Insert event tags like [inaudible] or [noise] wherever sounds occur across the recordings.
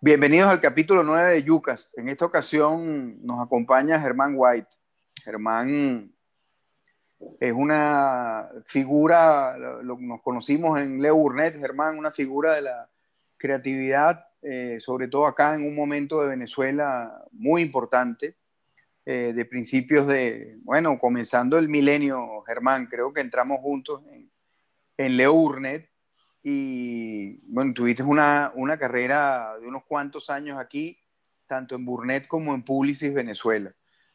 Bienvenidos al capítulo 9 de Yucas. En esta ocasión nos acompaña Germán White. Germán es una figura, lo, nos conocimos en Leo Burnett, Germán, una figura de la creatividad, eh, sobre todo acá en un momento de Venezuela muy importante, eh, de principios de, bueno, comenzando el milenio, Germán, creo que entramos juntos en, en Leo Burnett y, bueno, tuviste una, una carrera de unos cuantos años aquí, tanto en Burnett como en Publicis Venezuela.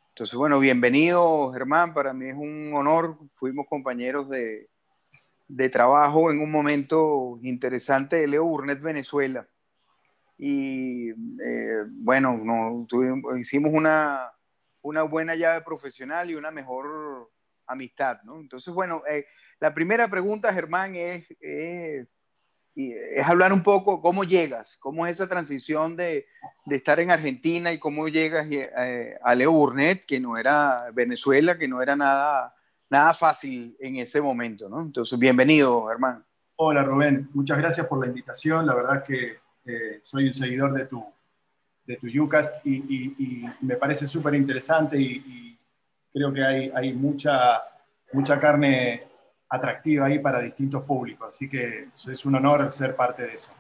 Entonces, bueno, bienvenido Germán, para mí es un honor, fuimos compañeros de, de trabajo en un momento interesante de Leo Burnett Venezuela. Y eh, bueno, no, tuvimos, hicimos una, una buena llave profesional y una mejor amistad, ¿no? Entonces, bueno, eh, la primera pregunta, Germán, es, es es hablar un poco cómo llegas, cómo es esa transición de, de estar en Argentina y cómo llegas eh, a Leo Burnett, que no era Venezuela, que no era nada, nada fácil en ese momento, ¿no? Entonces, bienvenido, hermano. Hola, Rubén. Muchas gracias por la invitación. La verdad que eh, soy un seguidor de tu, de tu y, me parece súper interesante y, y, creo que hay, hay mucha, mucha carne atractiva ahí para distintos públicos. Así que es un honor ser parte de eso.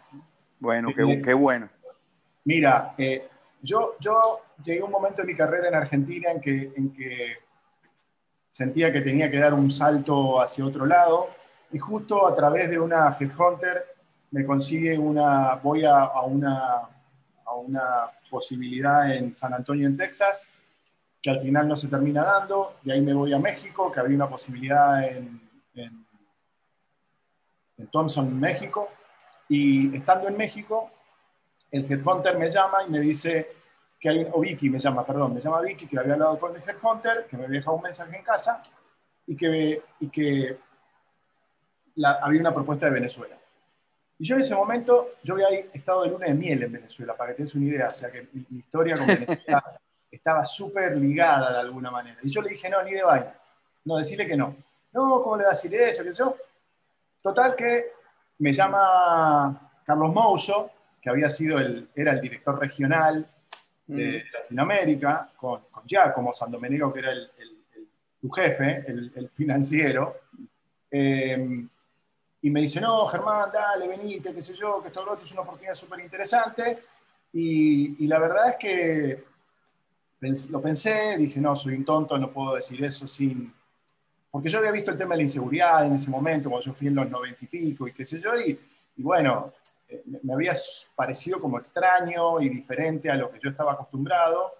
Bueno, qué, eh, qué bueno. Mira, eh, yo, yo llegué a un momento en mi carrera en Argentina en que, en que sentía que tenía que dar un salto hacia otro lado y justo a través de una Headhunter me consigue una, voy a, a una, a una posibilidad en San Antonio, en Texas, que al final no se termina dando, y ahí me voy a México, que había una posibilidad en, Thompson, México. Y estando en México, el Headhunter me llama y me dice que hay, o Vicky me llama, perdón, me llama Vicky, que había hablado con el Headhunter, que me había dejado un mensaje en casa y que, y que había una propuesta de Venezuela. Y yo en ese momento, yo había estado de luna de miel en Venezuela, para que tengas una idea, o sea que mi, historia con Venezuela [laughs] estaba súper ligada de alguna manera. Y yo le dije, no, ni de vaina, no, decirle que no no, ¿cómo le va a decir eso? ¿Qué yo? Total que me llama Carlos Mouso, que había sido el, era el director regional de Latinoamérica, con, con Giacomo Sandomenico, que era el, tu jefe, el, financiero, eh, y me dice, no, Germán, dale, venite, qué sé yo, que esto es una oportunidad súper interesante, y, y, la verdad es que lo pensé, dije, no, soy un tonto, no puedo decir eso sin, porque yo había visto el tema de la inseguridad en ese momento, cuando yo fui en los noventa y pico y qué sé yo, y, bueno, eh, me había parecido como extraño y diferente a lo que yo estaba acostumbrado.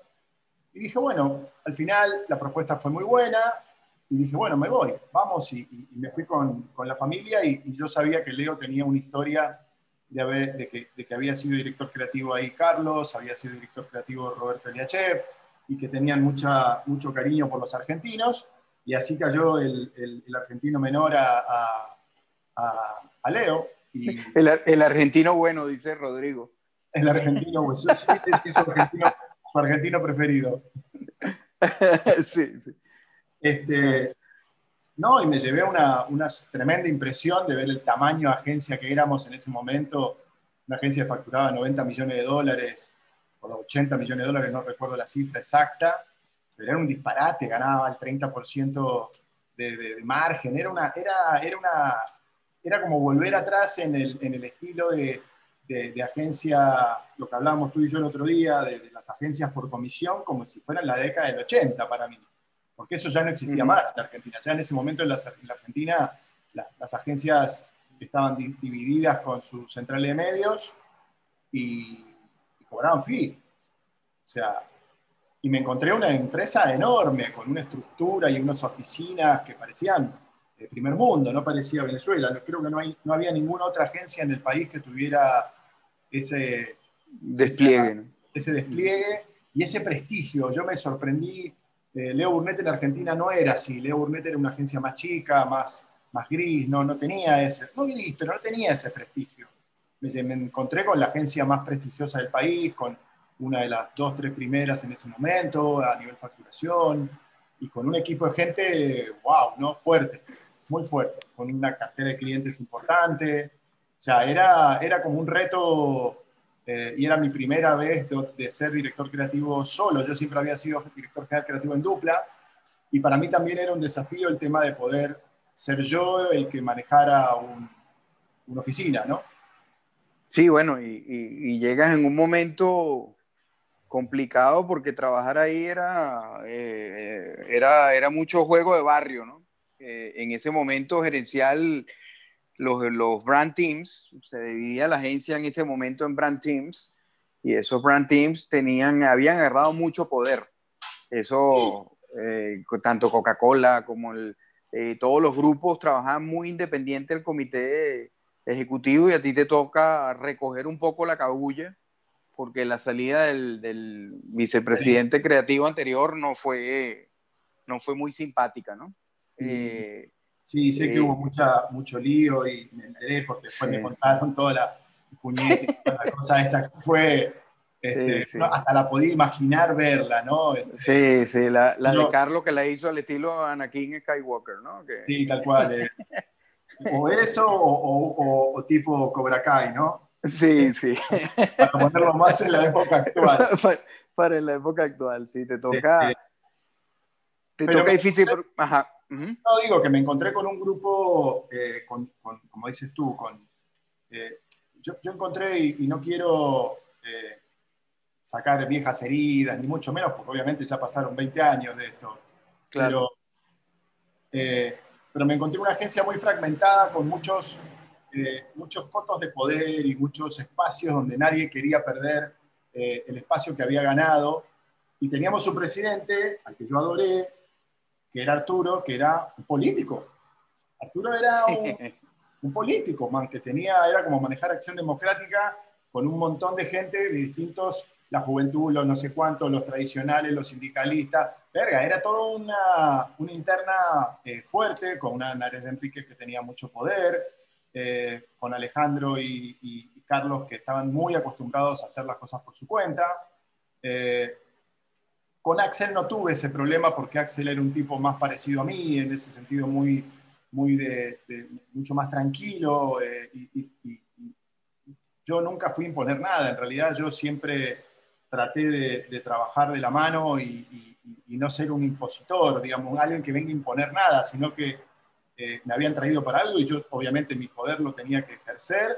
Y dije, bueno, al final la propuesta fue muy buena, y dije, bueno, me voy, vamos, y, me fui con, con la familia, y, yo sabía que Leo tenía una historia de, haber, de, que, de, que, había sido director creativo ahí Carlos, había sido director creativo Roberto Eliachev, y que tenían mucha, mucho cariño por los argentinos, y así cayó el, el, argentino menor a, a, a Leo. Y [laughs] el, argentino bueno, dice Rodrigo. El argentino bueno, sí, sí, su, argentino, su argentino preferido. [laughs] sí, sí. Este, no, y me llevé una, una, tremenda impresión de ver el tamaño de agencia que éramos en ese momento. Una agencia facturaba 90 millones de dólares, o 80 millones de dólares, no recuerdo la cifra exacta era un disparate, ganaba el 30% de, de, margen, era, una, era, era, una, era como volver atrás en el, en el estilo de, de, agencia, lo que hablábamos tú y yo el otro día, de, las agencias por comisión, como si fueran la década del 80 para mí, porque eso ya no existía más en Argentina, ya en ese momento en la, Argentina las agencias estaban divididas con su central de medios y, y cobraban fee. O sea, y me encontré una empresa enorme, con una estructura y unas oficinas que parecían de primer mundo, no parecía Venezuela. Creo que no, hay, no había ninguna otra agencia en el país que tuviera ese despliegue, ese despliegue y ese prestigio. Yo me sorprendí. Eh, Leo Burnett en Argentina no era así. Leo Burnett era una agencia más chica, más, más gris, no, no tenía ese, no gris, pero no tenía ese prestigio. Me, me encontré con la agencia más prestigiosa del país, con una de las dos, tres primeras en ese momento a nivel facturación y con un equipo de gente, wow, ¿no? Fuerte, muy fuerte, con una cartera de clientes importante. O sea, era, era como un reto eh, y era mi primera vez de, ser director creativo solo. Yo siempre había sido director creativo en dupla y para mí también era un desafío el tema de poder ser yo el que manejara una oficina, ¿no? Sí, bueno, y, llegas en un momento complicado porque trabajar ahí era, eh, era, era mucho juego de barrio, ¿no? Eh, en ese momento gerencial, los, los brand teams, se dividía la agencia en ese momento en brand teams, y esos brand teams tenían, habían agarrado mucho poder. Eso, eh, tanto Coca-Cola como todos los grupos trabajaban muy independiente del comité ejecutivo y a ti te toca recoger un poco la cabulla porque la salida del, vicepresidente creativo anterior no fue, no fue muy simpática, ¿no? Eh, sí, sé que hubo eh, mucha, mucho lío y me enteré porque después me contaron toda la puñeta, la cosa esa. Fue, este, hasta la podía imaginar verla, ¿no? Este, sí, sí, la, la de Carlos que la hizo al estilo Anakin Skywalker, ¿no? Sí, tal cual. Eh. [laughs] O eso o, tipo Cobra Kai, ¿no? Sí, sí. [laughs] Para ponerlo más en la época actual. [laughs] para, en la época actual, sí, te toca. te toca difícil. Ajá. No, digo que me encontré con un grupo, eh, con, como dices tú, con. Eh, yo, yo, encontré, y, no quiero eh, sacar viejas heridas, ni mucho menos, porque obviamente ya pasaron 20 años de esto. Claro. Pero pero me encontré una agencia muy fragmentada con muchos, eh, muchos cotos de poder y muchos espacios donde nadie quería perder eh, el espacio que había ganado. Y teníamos un presidente al que yo adoré, que era Arturo, que era un político. Arturo era un, un político, man, que tenía, era como manejar acción democrática con un montón de gente de distintos la juventud, los no sé cuántos, los tradicionales, los sindicalistas. Verga, era toda una, una interna eh, fuerte, con una Nares de Enrique que tenía mucho poder, eh, con Alejandro y, Carlos que estaban muy acostumbrados a hacer las cosas por su cuenta. Eh, con Axel no tuve ese problema porque Axel era un tipo más parecido a mí, en ese sentido muy, muy de, mucho más tranquilo. y, yo nunca fui a imponer nada, en realidad yo siempre traté de, trabajar de la mano y, no ser un impositor, digamos, alguien que venga a imponer nada, sino que eh, me habían traído para algo y yo obviamente mi poder lo tenía que ejercer,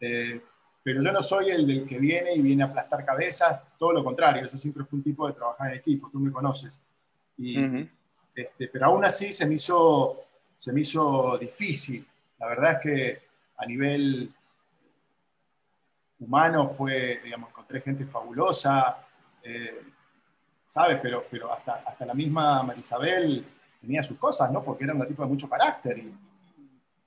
eh, pero yo no soy el del que viene y viene a aplastar cabezas, todo lo contrario, yo siempre fui un tipo de trabajar en equipo, tú me conoces. Este, pero aún así se me, hizo, se me hizo difícil. La verdad es que a nivel humano fue, digamos, encontré gente fabulosa, eh, ¿sabes? Pero, pero hasta, hasta la misma Marisabel tenía sus cosas, ¿no? Porque era una tipo de mucho carácter y,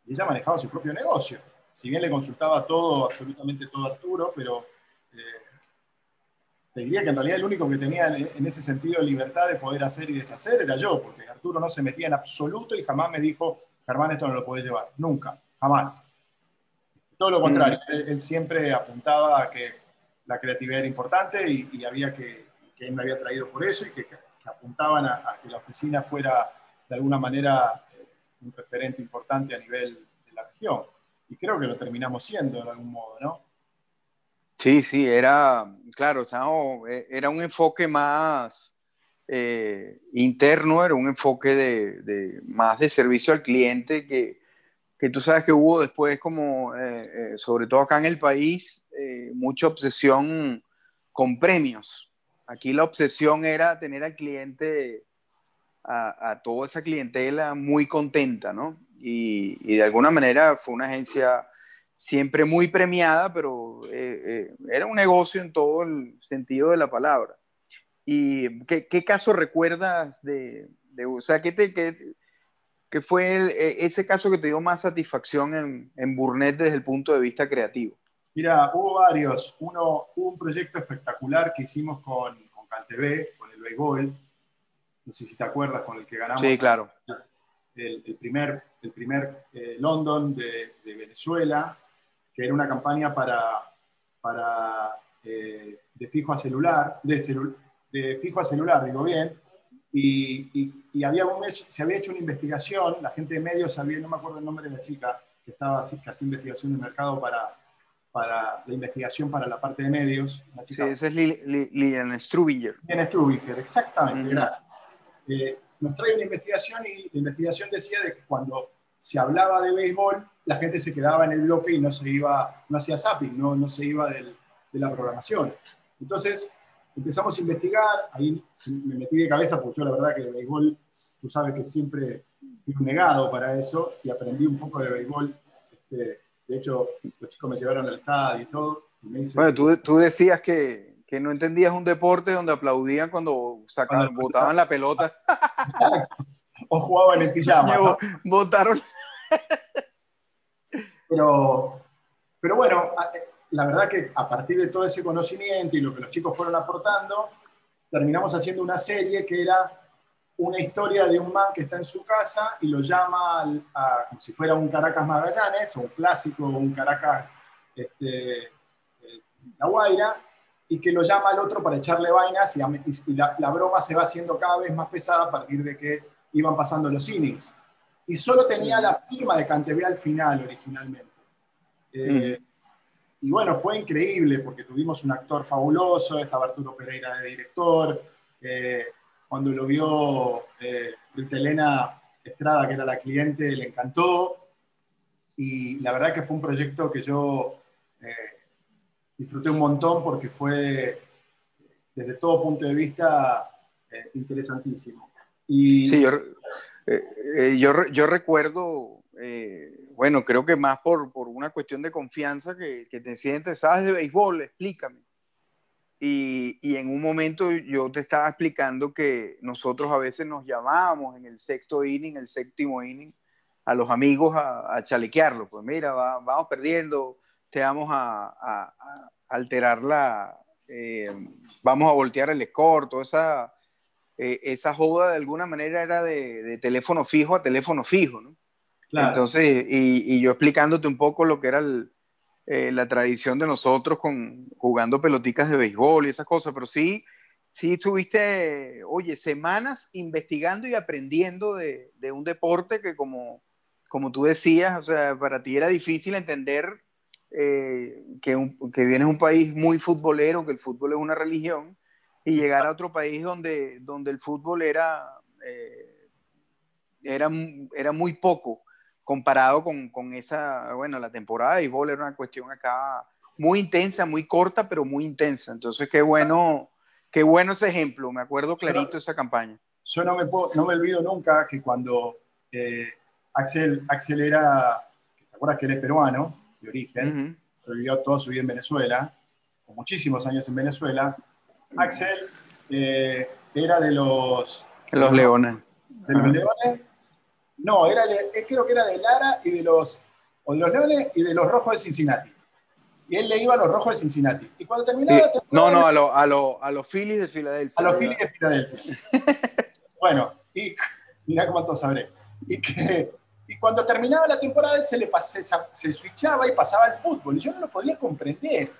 ella manejaba su propio negocio. Si bien le consultaba todo, absolutamente todo a Arturo, pero eh, te diría que en realidad el único que tenía en ese sentido libertad de poder hacer y deshacer era yo, porque Arturo no se metía en absoluto y jamás me dijo, Germán, esto no lo podés llevar. Nunca, jamás. Todo lo contrario, mm. él, siempre apuntaba a que la creatividad era importante y, había que, que, él me había traído por eso y que, apuntaban a, que la oficina fuera de alguna manera eh, un referente importante a nivel de la región. Y creo que lo terminamos siendo de algún modo, ¿no? Sí, sí, era, claro, eh, era un enfoque más eh, interno, era un enfoque de, más de servicio al cliente que, que tú sabes que hubo después como, sobre todo acá en el país, mucha obsesión con premios. Aquí la obsesión era tener al cliente, a, toda esa clientela muy contenta, ¿no? Y, de alguna manera fue una agencia siempre muy premiada, pero era un negocio en todo el sentido de la palabra. ¿Y qué, caso recuerdas de, de, o sea, qué te... Qué, ¿Qué fue e, ese caso que te dio más satisfacción en, en Burnett desde el punto de vista creativo? Mira, hubo varios. Uno, un proyecto espectacular que hicimos con, con CanTV, con el béisbol. No sé si te acuerdas, con el que ganamos sí, claro. el, primer, el primer eh, London de, Venezuela, que era una campaña para, para eh, de fijo a celular, de, de fijo a celular, digo bien, y, había se había hecho una investigación, la gente de medios sabía, no me acuerdo el nombre de la chica, que estaba así, casi investigación de mercado para, para la investigación para la parte de medios. sí, esa es Lilian Strubinger. Lilian Strubinger, exactamente, gracias. Eh, nos trae una investigación y la investigación decía de que cuando se hablaba de béisbol, la gente se quedaba en el bloque y no se iba, no hacía zapping, no, no se iba del, de la programación. Entonces empezamos a investigar, ahí me metí de cabeza porque yo la verdad que el béisbol, tú sabes que siempre fui un negado para eso y aprendí un poco de béisbol. Este, de hecho, los chicos me llevaron al estadio y todo. bueno, tú, tú decías que, que, no entendías un deporte donde aplaudían cuando sacaban, botaban la pelota. O jugaban en pijama. Votaron. Pero, pero bueno, la verdad que a partir de todo ese conocimiento y lo que los chicos fueron aportando, terminamos haciendo una serie que era una historia de un man que está en su casa y lo llama a, como si fuera un Caracas Magallanes o un clásico, un Caracas este, eh, La Guaira, y que lo llama al otro para echarle vainas y, la, broma se va haciendo cada vez más pesada a partir de que iban pasando los innings. Y solo tenía la firma de Cantebé al final originalmente. Eh. Y bueno, fue increíble porque tuvimos un actor fabuloso, estaba Arturo Pereira de director, eh, cuando lo vio eh, Elena Estrada, que era la cliente, le encantó. Y la verdad que fue un proyecto que yo eh, disfruté un montón porque fue, desde todo punto de vista, eh, interesantísimo. Y, sí, yo, yo, yo recuerdo bueno, creo que más por, por una cuestión de confianza que, que, te sientes, sabes de béisbol, explícame. Y, y, en un momento yo te estaba explicando que nosotros a veces nos llamábamos en el sexto inning, el séptimo inning, a los amigos a, a chalequearlo. Pues mira, vamos perdiendo, te vamos a, a, alterar la, eh, vamos a voltear el score, toda esa, eh, esa joda de alguna manera era de, de teléfono fijo a teléfono fijo, ¿no? Entonces, y, yo explicándote un poco lo que era eh, la tradición de nosotros con jugando peloticas de béisbol y esas cosas, pero sí, sí estuviste, oye, semanas investigando y aprendiendo de, un deporte que como, como tú decías, o sea, para ti era difícil entender eh, que, un, que vienes de un país muy futbolero, que el fútbol es una religión, y llegar a otro país donde, donde el fútbol era, eh, era, era muy poco comparado con, con, esa, bueno, la temporada de béisbol era una cuestión acá muy intensa, muy corta, pero muy intensa. Entonces, qué bueno, qué bueno ese ejemplo, me acuerdo clarito esa campaña. Yo no me, puedo, no me olvido nunca que cuando eh, Axel, Axel era, ¿te acuerdas que él es peruano de origen? pero vivió toda su vida en Venezuela, con muchísimos años en Venezuela. Axel eh, era de los... Los leones. De los leones no, era, eh, creo que era de Lara y de los, o de los Leones y de los Rojos de Cincinnati. Y él le iba a los Rojos de Cincinnati. Y cuando terminaba No, no, a, lo, a, lo, a los Phillies de Filadelfia. A los Phillies de Filadelfia. [laughs] bueno, y mira cuánto sabré. Y, que, y cuando terminaba la temporada él se le se, se switchaba y pasaba al fútbol. Y yo no lo podía comprender,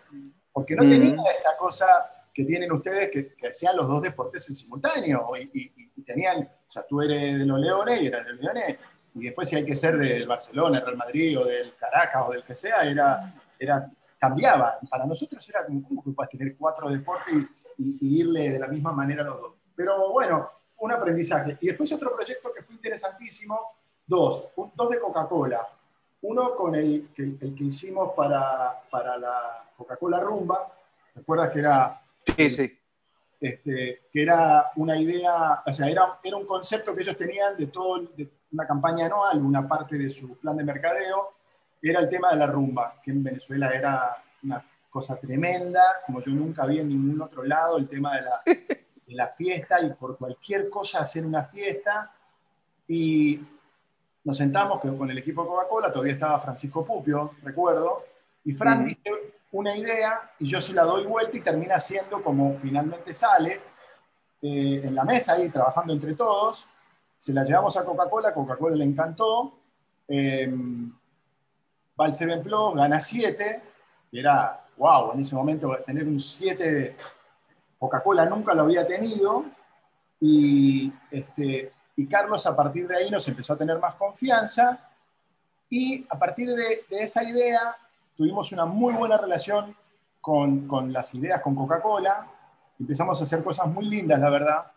porque no tenía esa cosa que tienen ustedes que, que hacían los dos deportes en simultáneo. y, y tenían, o sea, tú eres de los Leones y eras de los Leones, y después si hay que ser del Barcelona, el Real Madrid o del Caracas o del que sea, era, era, cambiaba. Para nosotros era como, ¿cómo que puedes tener cuatro deportes y, irle de la misma manera a los dos? Pero bueno, un aprendizaje. Y después otro proyecto que fue interesantísimo, dos, dos de Coca-Cola. Uno con el, el, que hicimos para, para la Coca-Cola Rumba, ¿te acuerdas que era... Sí, sí este, que era una idea, o sea, era, era un concepto que ellos tenían de todo, de una campaña anual, una parte de su plan de mercadeo, era el tema de la rumba, que en Venezuela era una cosa tremenda, como yo nunca vi en ningún otro lado, el tema de la, [laughs] de la fiesta y por cualquier cosa hacer una fiesta. Y nos sentamos con el equipo de Coca-Cola, todavía estaba Francisco Pupio, recuerdo, y Fran dice, una idea y yo se la doy vuelta y termina siendo como finalmente sale eh, en la mesa ahí trabajando entre todos. Se la llevamos a Coca-Cola, Coca-Cola le encantó. Eh, va al Seven Plus, gana 7, que era, wow, en ese momento tener un 7, Coca-Cola nunca lo había tenido. Y, este, y Carlos a partir de ahí nos empezó a tener más confianza y a partir de, de esa idea tuvimos una muy buena relación con, con las ideas con Coca-Cola, empezamos a hacer cosas muy lindas, la verdad.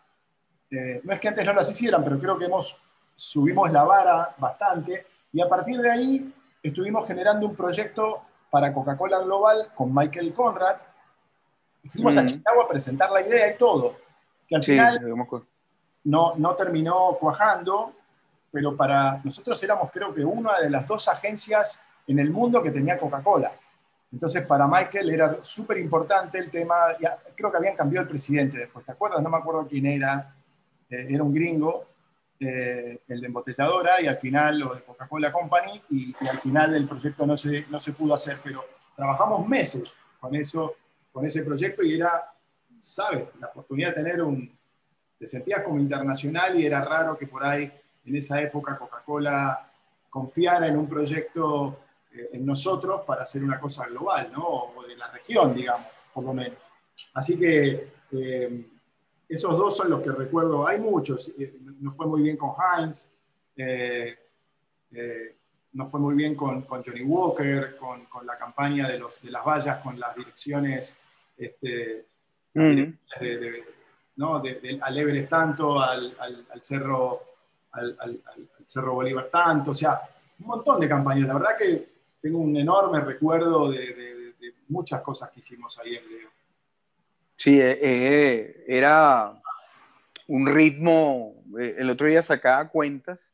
Eh, no es que antes no las hicieran, pero creo que hemos, subimos la vara bastante y a partir de ahí estuvimos generando un proyecto para Coca-Cola Global con Michael Conrad. Y fuimos a mm. Chicago a presentar la idea y todo, que al final no, no terminó cuajando, pero para nosotros éramos creo que una de las dos agencias en el mundo que tenía Coca-Cola. Entonces, para Michael era súper importante el tema, creo que habían cambiado el presidente después, ¿te acuerdas? No me acuerdo quién era, eh, era un gringo, eh, el de embotelladora, y al final lo de Coca-Cola Company, y, al final el proyecto no se, no se pudo hacer, pero trabajamos meses con eso, con ese proyecto, y era, ¿sabes? La oportunidad de tener un, te sentías como internacional, y era raro que por ahí, en esa época, Coca-Cola confiara en un proyecto eh, en nosotros para hacer una cosa global, ¿no? O de la región, digamos, por lo menos. Así que eh, esos dos son los que recuerdo. Hay muchos. Eh, nos fue muy bien con Heinz, nos fue muy bien con, con Johnny Walker, con, con, la campaña de, los, de las vallas, con las direcciones este, de, ¿no? al Everest tanto, al, al, al cerro, al, al, Cerro Bolívar tanto, o sea, un montón de campañas. La verdad que tengo un enorme recuerdo de, muchas cosas que hicimos ahí en Leo. Sí, eh, eh, era un ritmo, eh, el otro día sacaba cuentas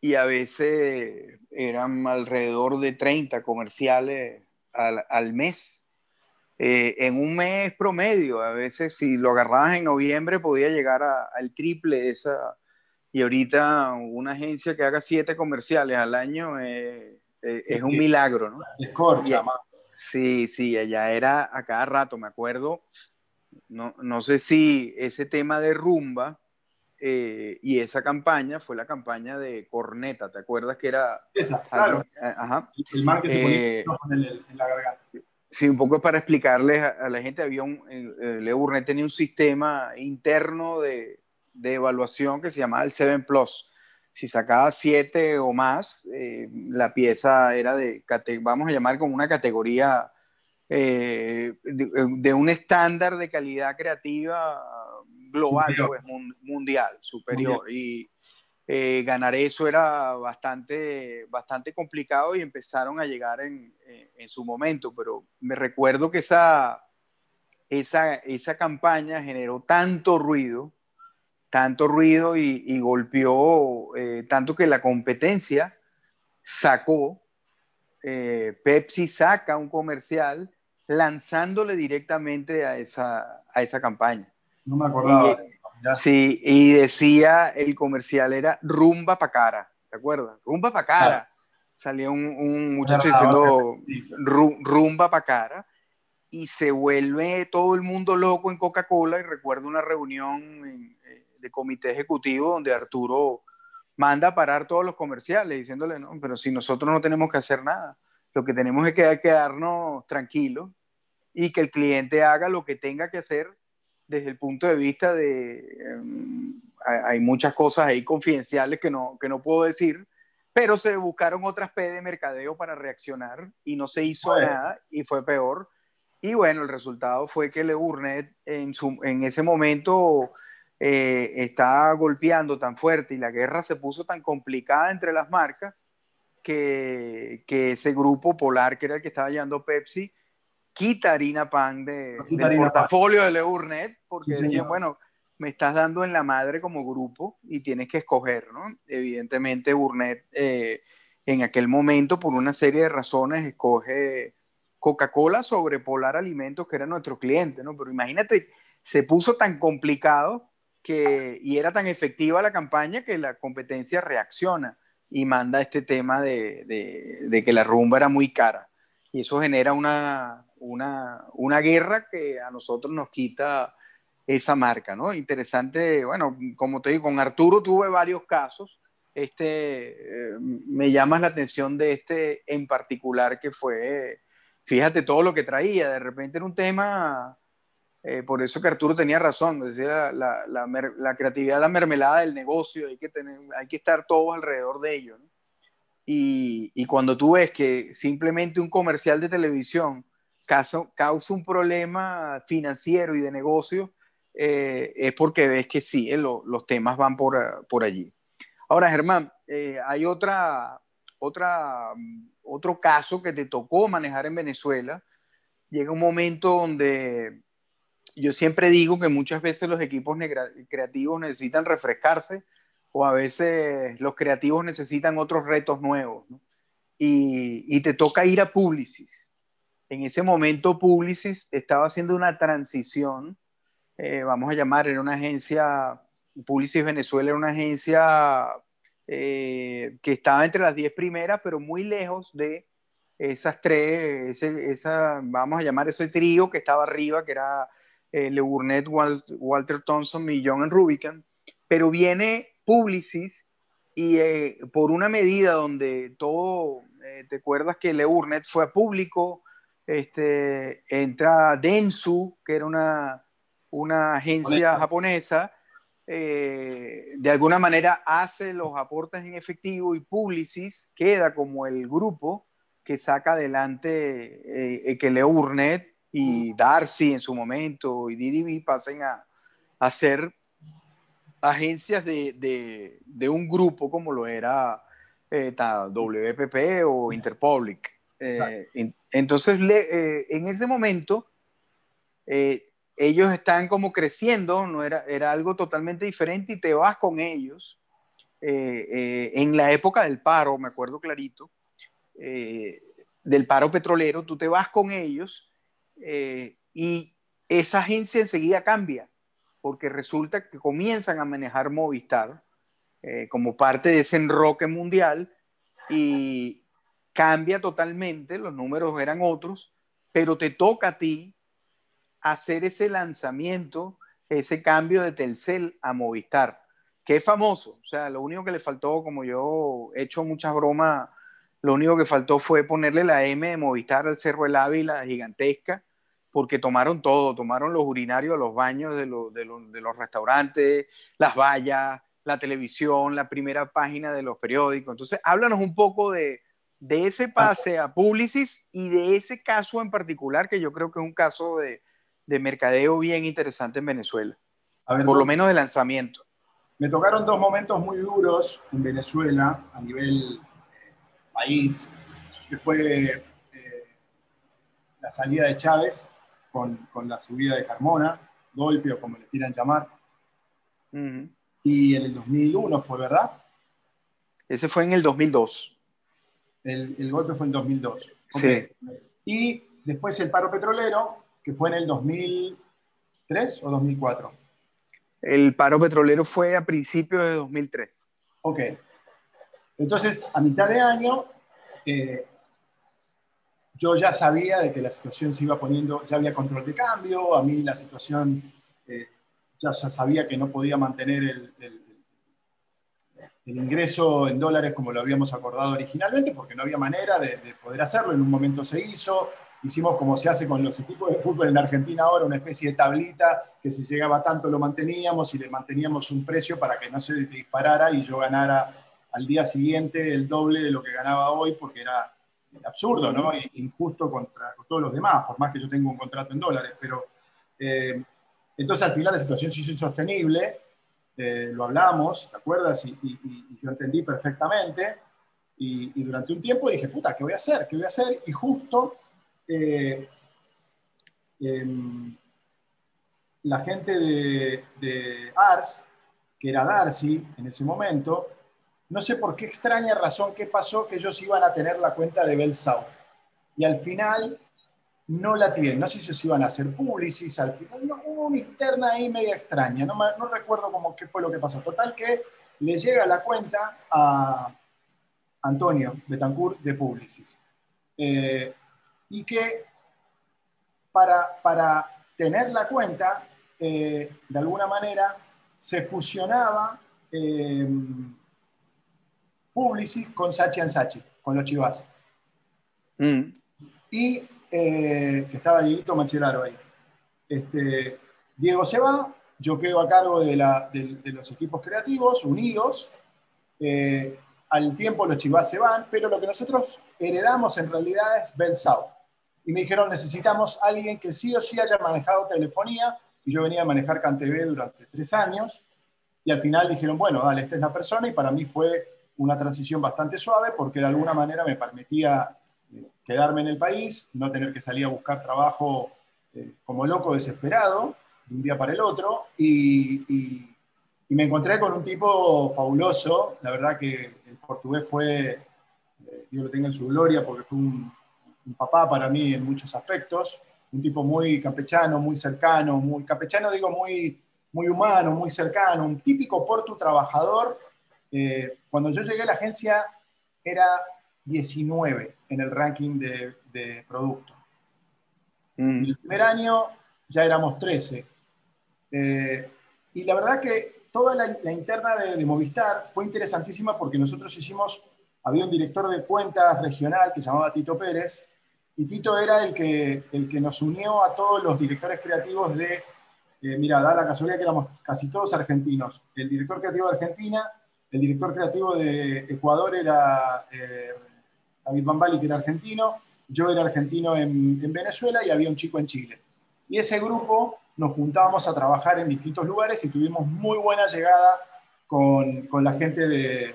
y a veces eran alrededor de 30 comerciales al, mes. En un mes promedio, a veces si lo agarrabas en noviembre podía llegar al triple de esa, y ahorita una agencia que haga siete comerciales al año eh, es un milagro, ¿no? Escorcha, Sí, sí, allá era a cada rato, me acuerdo. No, no sé si ese tema de rumba eh, y esa campaña fue la campaña de Corneta, ¿te acuerdas que era? Esa, claro. Eh, ajá. El man que se ponía en, la garganta. Sí, un poco para explicarles a, la gente, había un, Leo Burnett tenía un sistema interno de, de evaluación que se llamaba el Seven Plus. Si sacaba siete o más, eh, la pieza era de, vamos a llamar como una categoría eh, de, un estándar de calidad creativa global, pues, mundial, superior. Y eh, ganar eso era bastante, bastante complicado y empezaron a llegar en, en su momento, pero me recuerdo que esa, esa, esa campaña generó tanto ruido tanto ruido y, golpeó eh, tanto que la competencia sacó, eh, Pepsi saca un comercial lanzándole directamente a esa, a esa campaña. No me acordaba. Y, sí, y decía, el comercial era rumba pa' cara, ¿te acuerdas? Rumba pa' cara. Salía un, muchacho diciendo rumba pa' cara y se vuelve todo el mundo loco en Coca-Cola y recuerdo una reunión en, de comité ejecutivo donde Arturo manda a parar todos los comerciales diciéndole, no, pero si nosotros no tenemos que hacer nada, lo que tenemos es que quedarnos tranquilos y que el cliente haga lo que tenga que hacer desde el punto de vista de, em, hay muchas cosas ahí confidenciales que no, que no puedo decir, pero se buscaron otras P de mercadeo para reaccionar y no se hizo nada y fue peor. Y bueno, el resultado fue que Le Burnett en, su, en ese momento eh, está golpeando tan fuerte y la guerra se puso tan complicada entre las marcas que, que ese grupo polar, que era el que estaba llevando Pepsi, quita harina pan de, del portafolio de Leurnet porque decían, bueno, me estás dando en la madre como grupo y tienes que escoger, ¿no? Evidentemente Burnett eh, en aquel momento, por una serie de razones, escoge Coca-Cola sobre Polar Alimentos, que era nuestro cliente, ¿no? Pero imagínate, se puso tan complicado y era tan efectiva la campaña que la competencia reacciona y manda este tema de, que la rumba era muy cara. Y eso genera una, una, guerra que a nosotros nos quita esa marca, ¿no? Interesante, bueno, como te digo, con Arturo tuve varios casos. Este, eh, me llama la atención de este en particular que fue, fíjate todo lo que traía, de repente era un tema eh, por eso que Arturo tenía razón, decía la, la, creatividad la mermelada del negocio, hay que, tener, hay que estar todos alrededor de ello. Y, cuando tú ves que simplemente un comercial de televisión causa, causa un problema financiero y de negocio, eh, es porque ves que sí, eh, los temas van por, por allí. Ahora, Germán, eh, hay otra, otra, otro caso que te tocó manejar en Venezuela. Llega un momento donde yo siempre digo que muchas veces los equipos creativos necesitan refrescarse o a veces los creativos necesitan otros retos nuevos. Y, te toca ir a Publicis. En ese momento Publicis estaba haciendo una transición, eh, vamos a llamar, era una agencia, Publicis Venezuela era una agencia eh, que estaba entre las 10 primeras, pero muy lejos de esas tres, esa, vamos a llamar ese trío que estaba arriba, que era eh, Le Burnett, Walter Thompson y John Rubicon. Pero viene Publicis y eh, por una medida donde todo, te acuerdas que Leurnet fue a público, este, entra Densu, que era una, una agencia japonesa, eh, de alguna manera hace los aportes en efectivo y Publicis queda como el grupo que saca adelante que Leurnet y Darcy en su momento y DDB pasen a, a ser agencias de, un grupo como lo era eh, WPP o Interpublic. Eh, entonces, eh, en ese momento, ellos están como creciendo, no era, era algo totalmente diferente y te vas con ellos. en la época del paro, me acuerdo clarito, del paro petrolero, tú te vas con ellos y esa agencia enseguida cambia porque resulta que comienzan a manejar Movistar eh, como parte de ese enroque mundial y cambia totalmente, los números eran otros, pero te toca a ti hacer ese lanzamiento, ese cambio de Telcel a Movistar, que es famoso. O sea, lo único que le faltó, como yo he hecho muchas bromas, lo único que faltó fue ponerle la M de Movistar al Cerro del Ávila gigantesca porque tomaron todo, tomaron los urinarios, los baños de, los restaurantes, las vallas, la televisión, la primera página de los periódicos. Entonces, háblanos un poco de, ese pase a Publicis y de ese caso en particular, que yo creo que es un caso de, mercadeo bien interesante en Venezuela, por lo menos de lanzamiento. Me tocaron dos momentos muy duros en Venezuela a nivel eh, país, que fue eh, la salida de Chávez con, la subida de Carmona, golpe o como le quieran llamar. Y en el 2001 fue, ¿verdad? Ese fue en el 2002. El, golpe fue en 2002. Sí. Y después el paro petrolero, que fue en el 2003 o 2004. El paro petrolero fue a principios de 2003. Ok. Entonces, a mitad de año, eh, yo ya sabía de que la situación se iba poniendo, ya había control de cambio, a mí la situación, eh, ya, sabía que no podía mantener el, el, ingreso en dólares como lo habíamos acordado originalmente, porque no había manera de, poder hacerlo, en un momento se hizo, hicimos como se hace con los equipos de fútbol en Argentina ahora, una especie de tablita, que si llegaba tanto lo manteníamos y le manteníamos un precio para que no se disparara y yo ganara al día siguiente el doble de lo que ganaba hoy, porque era absurdo, ¿no? Injusto contra todos los demás, por más que yo tenga un contrato en dólares. Pero eh, entonces al final la situación se hizo insostenible, eh, lo hablamos, ¿te acuerdas? Y, yo entendí perfectamente. Y, durante un tiempo dije, puta, ¿qué voy a hacer? ¿Qué voy a hacer? Y justo eh, em, la gente de, Ars, que era Darcy en ese momento, no sé por qué extraña razón qué pasó que ellos iban a tener la cuenta de Bell South. Y al final no la tienen. No sé si ellos iban a hacer publicis, al final hubo una interna ahí media extraña. No, no recuerdo cómo, qué fue lo que pasó. Total que le llega la cuenta a Antonio Betancourt de Publicis. Eh, y que para, para tener la cuenta, eh, de alguna manera, se fusionaba eh, Publicis con Sachi Sachi, con los Chivas. Mm. Y eh, que estaba Dieguito Machelaro ahí. Este, Diego se va, yo quedo a cargo de, los equipos creativos unidos, eh, al tiempo los chivas se van, pero lo que nosotros heredamos en realidad es South. Y me dijeron, necesitamos alguien que sí o sí haya manejado telefonía, y yo venía a manejar CanTV durante tres años, y al final dijeron, bueno, dale, esta es la persona, y para mí fue una transición bastante suave, porque de alguna manera me permitía quedarme en el país, no tener que salir a buscar trabajo eh, como loco desesperado, de un día para el otro, y me encontré con un tipo fabuloso, la verdad que el portugués fue, eh, Dios lo tenga en su gloria, porque fue un, papá para mí en muchos aspectos, un tipo muy campechano, muy cercano, muy campechano digo muy, muy humano, muy cercano, un típico portu trabajador. Eh, cuando yo llegué a la agencia era 19 en el ranking de, de producto. Mm. El primer año ya éramos 13. Eh, y la verdad que toda la, interna de, Movistar fue interesantísima porque nosotros hicimos, había un director de cuentas regional que se llamaba Tito Pérez, y Tito era el que, el que nos unió a todos los directores creativos de, eh, mira, da la casualidad que éramos casi todos argentinos. El director creativo de Argentina, el director creativo de Ecuador era eh, David Bambali, que era argentino, yo era argentino en, en Venezuela y había un chico en Chile. Y ese grupo nos juntábamos a trabajar en distintos lugares y tuvimos muy buena llegada con, con la gente de,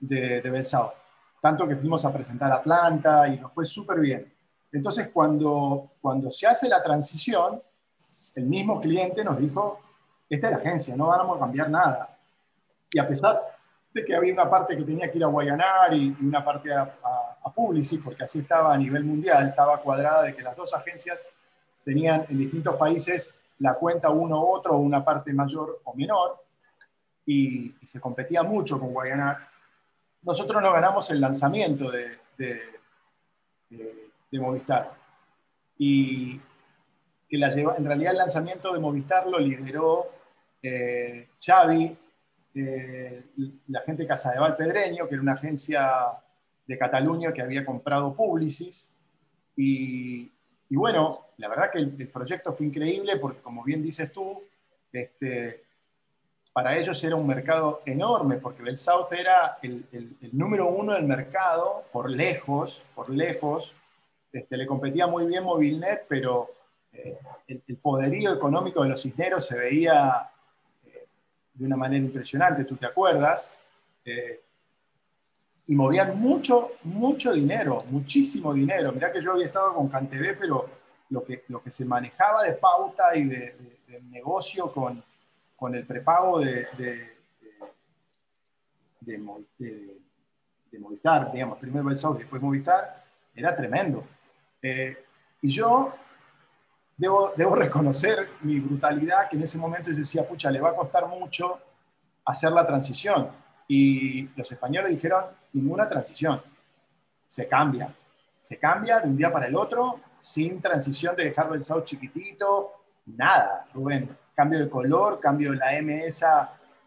de, de Belsao. Tanto que fuimos a presentar Atlanta y nos fue súper bien. Entonces, cuando, cuando se hace la transición, el mismo cliente nos dijo, esta es la agencia, no vamos a cambiar nada. Y a pesar de que había una parte que tenía que ir a Guayanar y, una parte a, a, a Publicis, porque así estaba a nivel mundial, estaba cuadrada de que las dos agencias tenían en distintos países la cuenta uno u otro, una parte mayor o menor, y, se competía mucho con Guayana. Nosotros no ganamos el lanzamiento de, Movistar. Y que la lleva, en realidad el lanzamiento de Movistar lo lideró eh, Xavi, eh, la gente de Casa de Valpedreño, que era una agencia de Cataluña que había comprado Publicis, y, bueno, la verdad que el, proyecto fue increíble porque, como bien dices tú, este, para ellos era un mercado enorme, porque Bell South era el, número uno del mercado, por lejos, por lejos. Este, le competía muy bien Movilnet, pero eh, el, poderío económico de los cisneros se veía eh, de una manera impresionante, tú te acuerdas. Eh, y movían mucho, mucho dinero, muchísimo dinero. Mirá que yo había estado con CanTV, pero lo que, lo que se manejaba de pauta y de, negocio con, con, el prepago de, de, de, Movistar, digamos, primero el South después Movistar, era tremendo. Eh, y yo debo, debo reconocer mi brutalidad, que en ese momento yo decía, pucha, le va a costar mucho hacer la transición. Y los españoles dijeron, ninguna transición. Se cambia. Se cambia de un día para el otro, sin transición de dejarlo el South chiquitito, nada, Rubén. Cambio de color, cambio de la MS,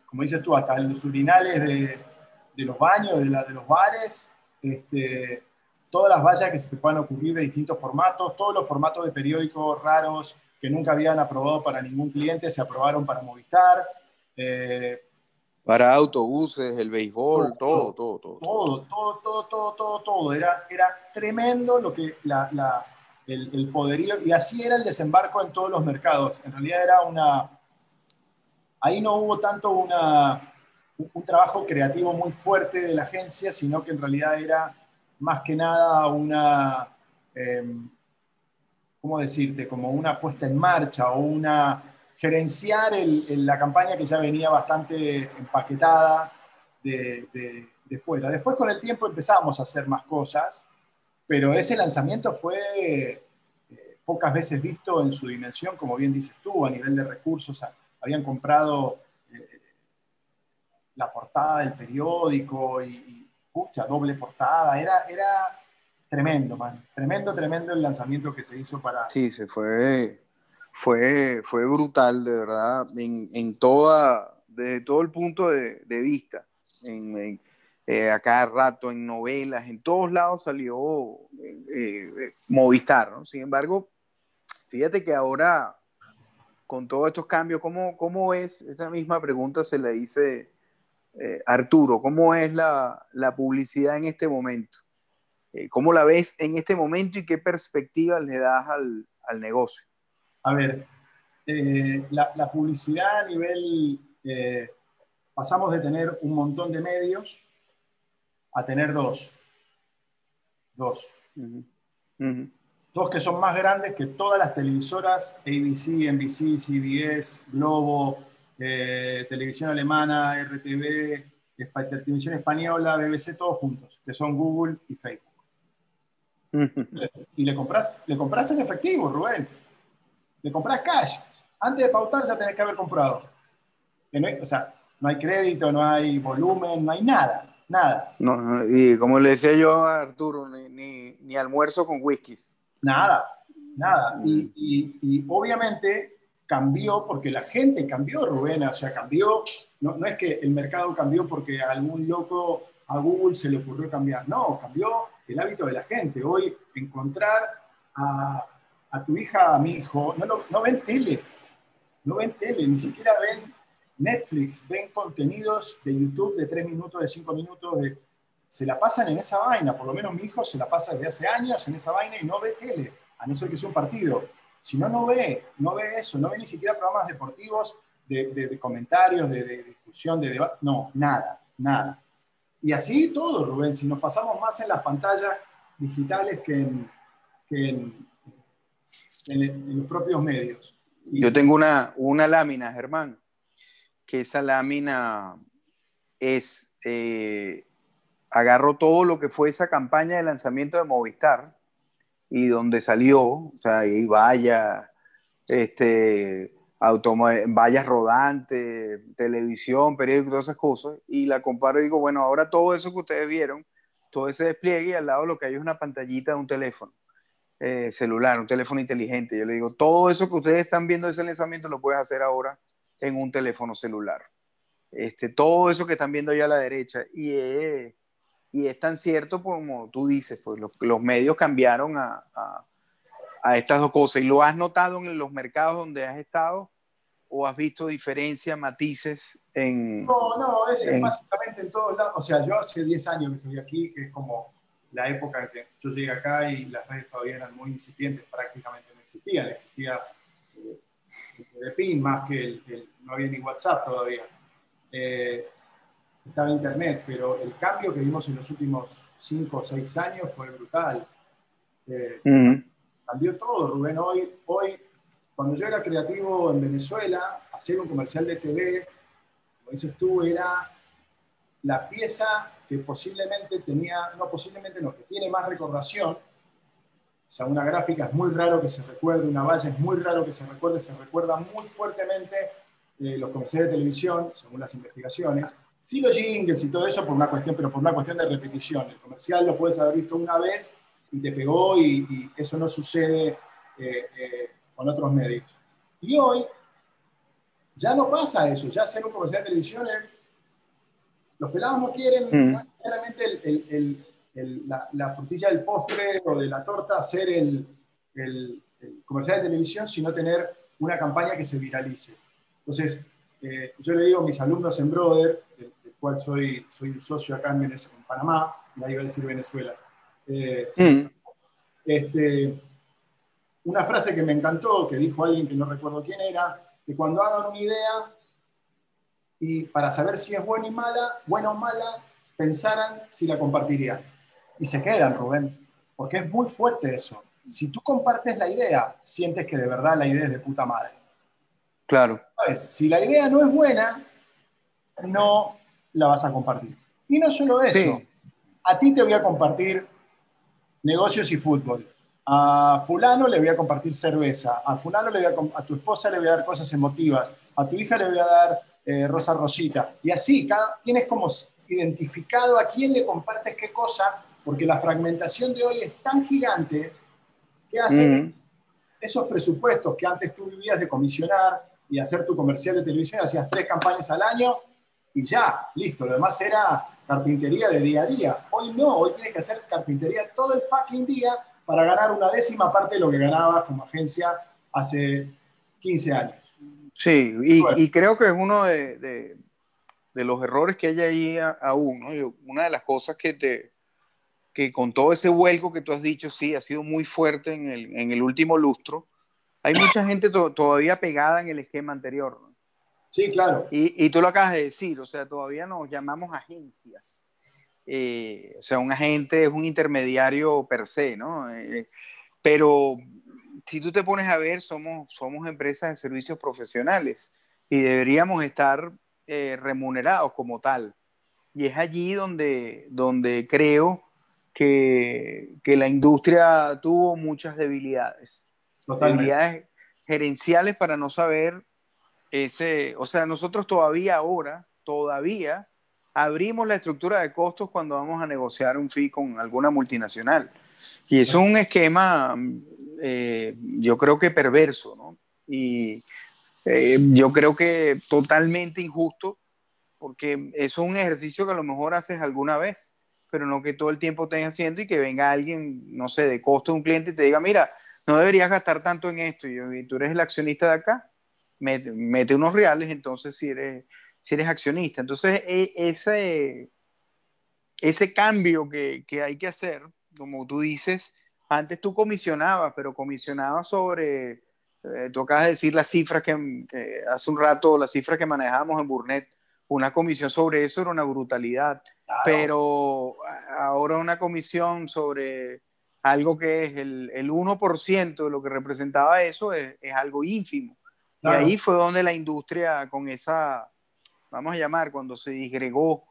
como dices tú, hasta los urinales de, de los baños, de los bares, este, todas las vallas que se te puedan ocurrir de distintos formatos, todos los formatos de periódicos raros que nunca habían aprobado para ningún cliente, se aprobaron para Movistar. Eh, para autobuses, el béisbol, todo, todo, todo. Todo, todo, todo, todo, todo, todo. Era, era tremendo lo que la, la, el, el, poderío, y así era el desembarco en todos los mercados. En realidad era una... Ahí no hubo tanto una, un trabajo creativo muy fuerte de la agencia, sino que en realidad era más que nada una... Em, ¿Cómo decirte? Como una puesta en marcha o una gerenciar la campaña que ya venía bastante empaquetada de, fuera. Después con el tiempo empezamos a hacer más cosas, pero ese lanzamiento fue eh, pocas veces visto en su dimensión, como bien dices tú, a nivel de recursos. Habían comprado eh, la portada del periódico y, pucha, doble portada. Era, era tremendo, man. Tremendo, tremendo el lanzamiento que se hizo para... Sí, se fue fue, fue brutal, de verdad, en, en toda, desde todo el punto de, vista. En, eh, a cada rato, en novelas, en todos lados salió eh, eh, Movistar, ¿no? Sin embargo, fíjate que ahora, con todos estos cambios, ¿cómo, cómo es? Esa misma pregunta se le hice Arturo, ¿cómo es la, publicidad en este momento? ¿Cómo la ves en este momento y qué perspectivas le das al, negocio? A ver, eh, la, publicidad a nivel, pasamos de tener un montón de medios a tener dos. Dos. Dos que son más grandes que todas las televisoras, ABC, NBC, CBS, Globo, eh, televisión alemana, RTV, televisión española, BBC, todos juntos, que son Google y Facebook. y le compras, le compras en efectivo, Rubén. Le compras cash. Antes de pautar ya tenés que haber comprado. o sea, no hay crédito, no hay volumen, no hay nada. Nada. No, y como le decía yo a Arturo, ni, ni, almuerzo con whiskies. Nada, nada. Y, y, obviamente cambió porque la gente cambió, Rubén. O sea, cambió. No, no es que el mercado cambió porque a algún loco a Google se le ocurrió cambiar. No, cambió el hábito de la gente. Hoy encontrar a, a tu hija, a mi hijo, no, no ven tele. No ven tele, ni siquiera ven Netflix, ven contenidos de YouTube de 3 minutos, de 5 minutos, se la pasan en esa vaina. Por lo menos mi hijo se la pasa desde hace años en esa vaina y no ve tele, a no ser que sea un partido. Si no, no ve, no ve eso, no ve ni siquiera programas deportivos de, comentarios, de, discusión, de debate. No, nada, nada. Y así todo, Rubén, si nos pasamos más en las pantallas digitales que en, en, los propios medios. Yo tengo una, una lámina, Germán, que esa lámina es, eh, agarró todo lo que fue esa campaña de lanzamiento de Movistar y donde salió, o sea, ahí vaya, este, vallas rodantes, televisión, periódico, todas esas cosas, y la comparo y digo, bueno, ahora todo eso que ustedes vieron, todo ese despliegue y al lado lo que hay es una pantallita de un teléfono eh, celular, un teléfono inteligente. Yo le digo, todo eso que ustedes están viendo de ese lanzamiento lo puedes hacer ahora en un teléfono celular. Este, todo eso que están viendo allá a la derecha. Y, y es tan cierto como tú dices, pues los, los medios cambiaron a, a, a, estas dos cosas. ¿Y lo has notado en los mercados donde has estado? ¿O has visto diferencias, matices en...? No, no, es básicamente en todos lados. O sea, yo hace 10 años que estoy aquí, que es como la época en que yo llegué acá y las redes todavía eran muy incipientes, prácticamente no existían. Existía de PIN más que el, no había ni WhatsApp todavía. Eh, estaba Internet, pero el cambio que vimos en los últimos 5 o 6 años fue brutal. Eh, cambió todo, Rubén. Hoy, hoy, cuando yo era creativo en Venezuela, hacer un comercial de TV, como dices tú, era la pieza que posiblemente tenía, no posiblemente no, que tiene más recordación o sea, una gráfica es muy raro que se recuerde, una valla es muy raro que se recuerde, se recuerda muy fuertemente eh, los comerciales de televisión, según las investigaciones. Sí los jingles y todo eso por una cuestión, pero por una cuestión de repetición. El comercial lo puedes haber visto una vez y te pegó y, eso no sucede eh, eh, con otros medios. Y hoy ya no pasa eso, ya hacer un comercial de televisión los pelados no quieren mm. necesariamente el la, frutilla del postre o de la torta hacer el, comercial de televisión, sino tener una campaña que se viralice. Entonces, eh, yo le digo a mis alumnos en Brother, del, cual soy, soy un socio acá en, Panamá, la iba a decir Venezuela, eh, mm. este, una frase que me encantó, que dijo alguien que no recuerdo quién era, que cuando hagan una idea, y para saber si es buena y mala, buena o mala, pensaran si la compartirían y se quedan, Rubén, porque es muy fuerte eso. Si tú compartes la idea, sientes que de verdad la idea es de puta madre. Claro. Si la idea no es buena, no la vas a compartir. Y no solo eso, a ti te voy a compartir negocios y fútbol. A fulano le voy a compartir cerveza, a fulano le voy a, a tu esposa le voy a dar cosas emotivas, a tu hija le voy a dar eh, rosa rosita. Y así, cada, tienes como identificado a quién le compartes qué cosa porque la fragmentación de hoy es tan gigante que hace esos presupuestos que antes tú vivías de comisionar y hacer tu comercial de televisión, hacías tres campañas al año y ya, listo, lo demás era carpintería de día a día. Hoy no, hoy tienes que hacer carpintería todo el fucking día para ganar una décima parte de lo que ganabas como agencia hace 15 años. Sí, y, creo que es uno de, de los errores que hay ahí aún. ¿no? una de las cosas que te que con todo ese vuelco que tú has dicho, sí, ha sido muy fuerte en el, en el último lustro, hay mucha gente todavía pegada en el esquema anterior. ¿no? Sí, claro. Y, y, tú lo acabas de decir, o sea, todavía nos llamamos agencias. Eh, o sea, un agente es un intermediario per se, ¿no? Eh, pero si tú te pones a ver, somos, somos empresas de servicios profesionales y deberíamos estar eh, remunerados como tal. Y es allí donde, donde creo que, que la industria tuvo muchas debilidades. Debilidades gerenciales para no saber ese, o sea, nosotros todavía ahora, todavía abrimos la estructura de costos cuando vamos a negociar un fee con alguna multinacional. Y eso es un esquema, eh, yo creo que perverso, ¿no? Y eh, yo creo que totalmente injusto, porque eso es un ejercicio que a lo mejor haces alguna vez, pero no que todo el tiempo estés haciendo y que venga alguien, no sé, de costo de un cliente y te diga, mira, no deberías gastar tanto en esto y, tú eres el accionista de acá, mete, unos reales, entonces si eres, si eres accionista. Entonces, e, ese, ese cambio que, que hay que hacer, como tú dices, antes tú comisionabas, pero comisionabas sobre eh, tú acabas de decir las cifras que, hace un rato, las cifras que manejábamos en Burnet, una comisión sobre eso era una brutalidad, pero ahora una comisión sobre algo que es el, el 1% de lo que representaba eso es, es algo ínfimo. Y ahí fue donde la industria con esa, vamos a llamar, cuando se disgregó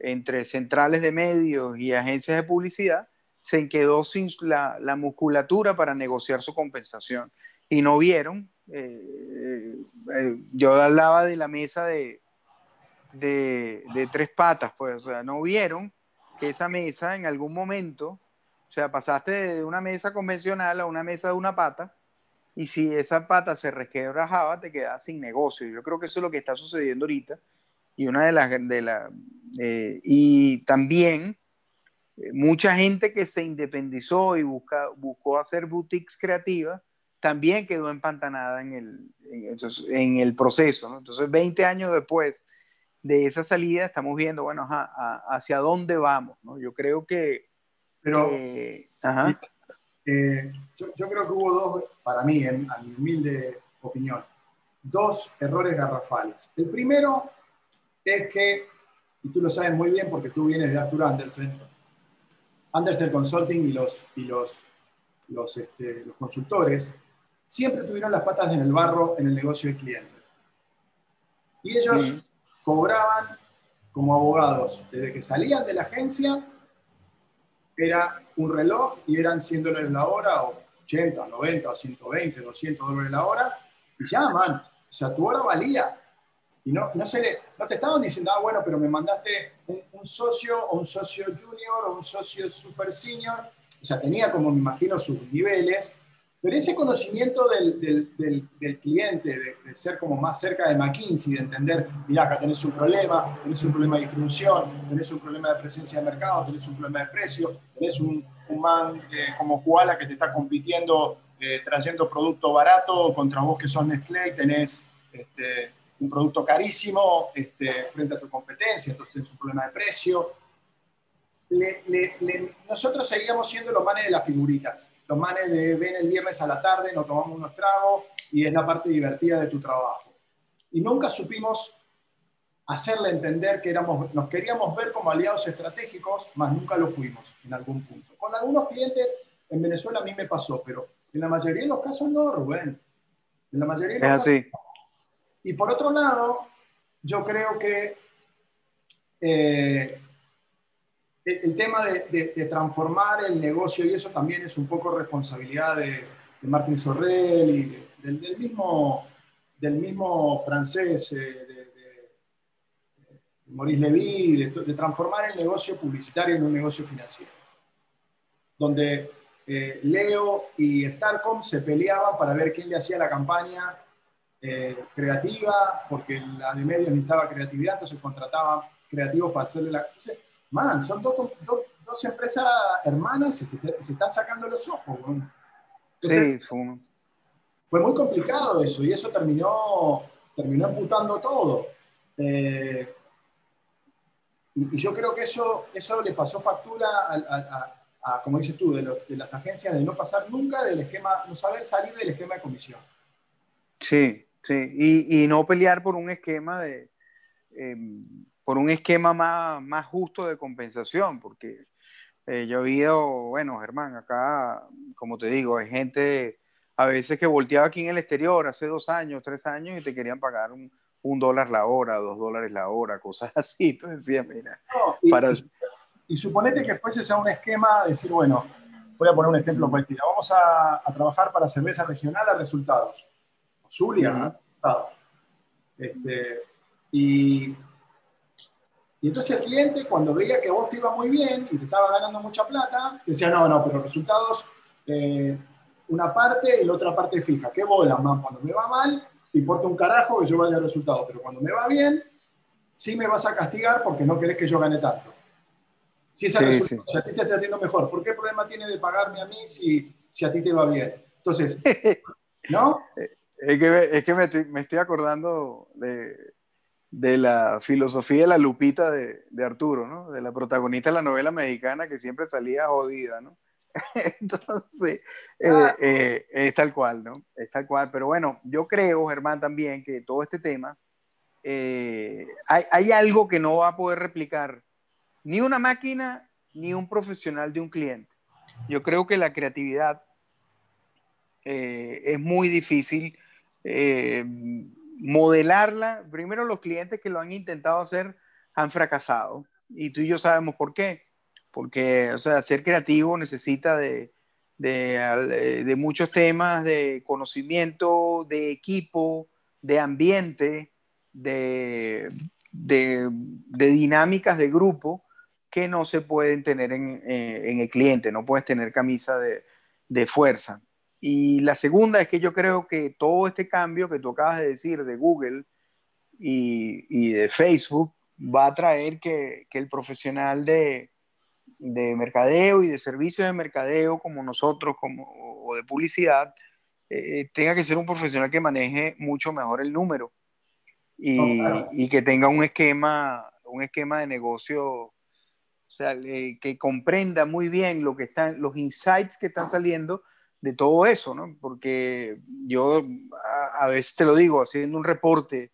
entre centrales de medios y agencias de publicidad, se quedó sin la, la musculatura para negociar su compensación y no vieron. Eh, eh, yo hablaba de la mesa de, de, tres patas, pues, o sea, no vieron que esa mesa en algún momento, o sea, pasaste de una mesa convencional a una mesa de una pata, y si esa pata se resquebrajaba, te quedabas sin negocio. Yo creo que eso es lo que está sucediendo ahorita. Y una de las, de la, eh, y también mucha gente que se independizó y busca, buscó hacer boutiques creativas, también quedó empantanada en el, en, el proceso. ¿no? Entonces, 20 años después de esa salida, estamos viendo, bueno, hacia dónde vamos. ¿no? Yo creo que... Pero, ajá. Eh, yo, creo que hubo dos, para mí, en, a mi humilde opinión, dos errores garrafales. El primero es que, y tú lo sabes muy bien porque tú vienes de Arthur Andersen, Andersen Consulting y los, y los, los, este, los consultores siempre tuvieron las patas en el barro en el negocio del cliente. Y ellos cobraban como abogados, desde que salían de la agencia, era un reloj y eran 100 dólares la hora, o 80, 90, 120, 200 dólares la hora, y ya, man, o sea, tu hora valía. Y no, no, se le, no te estaban diciendo, ah, bueno, pero me mandaste un, socio, o un socio junior, o un socio super senior. O sea, tenía como, me imagino, sus niveles, pero ese conocimiento del, del, cliente, de, ser como más cerca de McKinsey, de entender, mira, acá tenés un problema, tenés un problema de distribución, tenés un problema de presencia de mercado, tenés un problema de precio, tenés un, un man eh, como Koala que te está compitiendo eh, trayendo producto barato contra vos que sos Nestlé tenés este, un producto carísimo este, frente a tu competencia, entonces tenés un problema de precio. nosotros seguíamos siendo los manes de las figuritas los manes de ven el viernes a la tarde, nos tomamos unos tragos y es la parte divertida de tu trabajo. Y nunca supimos hacerle entender que éramos, nos queríamos ver como aliados estratégicos, más nunca lo fuimos en algún punto. Con algunos clientes en Venezuela a mí me pasó, pero en la mayoría de los casos no, Rubén. En la mayoría de los casos no. Y por otro lado, yo creo que eh, el tema de, transformar el negocio y eso también es un poco responsabilidad de, Martin Sorrell y del, mismo, del mismo francés, eh, de, Maurice Levy, de, transformar el negocio publicitario en un negocio financiero. Donde eh, Leo y Starcom se peleaban para ver quién le hacía la campaña eh, creativa, porque la de medios necesitaba creatividad, entonces contrataban creativos para hacerle la man, son dos, dos, empresas hermanas y se, están sacando los ojos. sí, fue... muy complicado eso y eso terminó, terminó emputando todo. Eh, Y, yo creo que eso, eso le pasó factura a, como dices tú, de, de, las agencias de no pasar nunca del esquema, no saber salir del esquema de comisión. Sí, sí, y, y no pelear por un esquema de, em, por un esquema más, más justo de compensación, porque eh, yo he oído, bueno, Germán, acá, como te digo, hay gente a veces que volteaba aquí en el exterior hace dos años, tres años y te querían pagar un, un dólar la hora, dos dólares la hora, cosas [laughs] así. Tú decías, mira. y, para... y, suponete que fueses a un esquema, decir, bueno, voy a poner un ejemplo cualquiera, vamos a, a trabajar para cerveza regional a resultados. Zulia, uh resultados. Este, y y entonces el cliente, cuando veía que vos te iba muy bien y te estaba ganando mucha plata, decía, no, no, pero resultados, eh, una parte y la otra parte fija. ¿Qué bola, man? Cuando me va mal, te importa un carajo que yo vaya al resultado, pero cuando me va bien, sí me vas a castigar porque no querés que yo gane tanto. Si ese resultado, si a ti te está haciendo mejor, ¿por qué problema tiene de pagarme a mí si, si a ti te va bien? Entonces, [laughs] ¿no? Es que, es que me, me estoy acordando de, de la filosofía de la lupita de, Arturo, ¿no? De la protagonista de la novela mexicana que siempre salía jodida, ¿no? [laughs] Entonces, eh, ah. eh, es tal cual, ¿no? Es tal cual. Pero bueno, yo creo, Germán, también que todo este tema, eh, hay, hay, algo que no va a poder replicar ni una máquina ni un profesional de un cliente. Yo creo que la creatividad es muy difícil modelarla, primero los clientes que lo han intentado hacer han fracasado y tú y yo sabemos por qué. Porque, o ser creativo necesita de, de, muchos temas de conocimiento, de equipo, de ambiente, de, dinámicas de grupo que no se pueden tener en, eh, el cliente, no puedes tener camisa de fuerza. Y la segunda es que yo creo que todo este cambio que tú acabas de decir de Google y, y de Facebook va a traer que, que el profesional de, de, mercadeo y de servicios de mercadeo como nosotros como, o de publicidad eh, tenga que ser un profesional que maneje mucho mejor el número y, y que tenga un esquema, un esquema de negocio o sea, que comprenda muy bien lo que están, los insights que están saliendo de todo eso, ¿no? Porque yo a, veces te lo digo, haciendo un reporte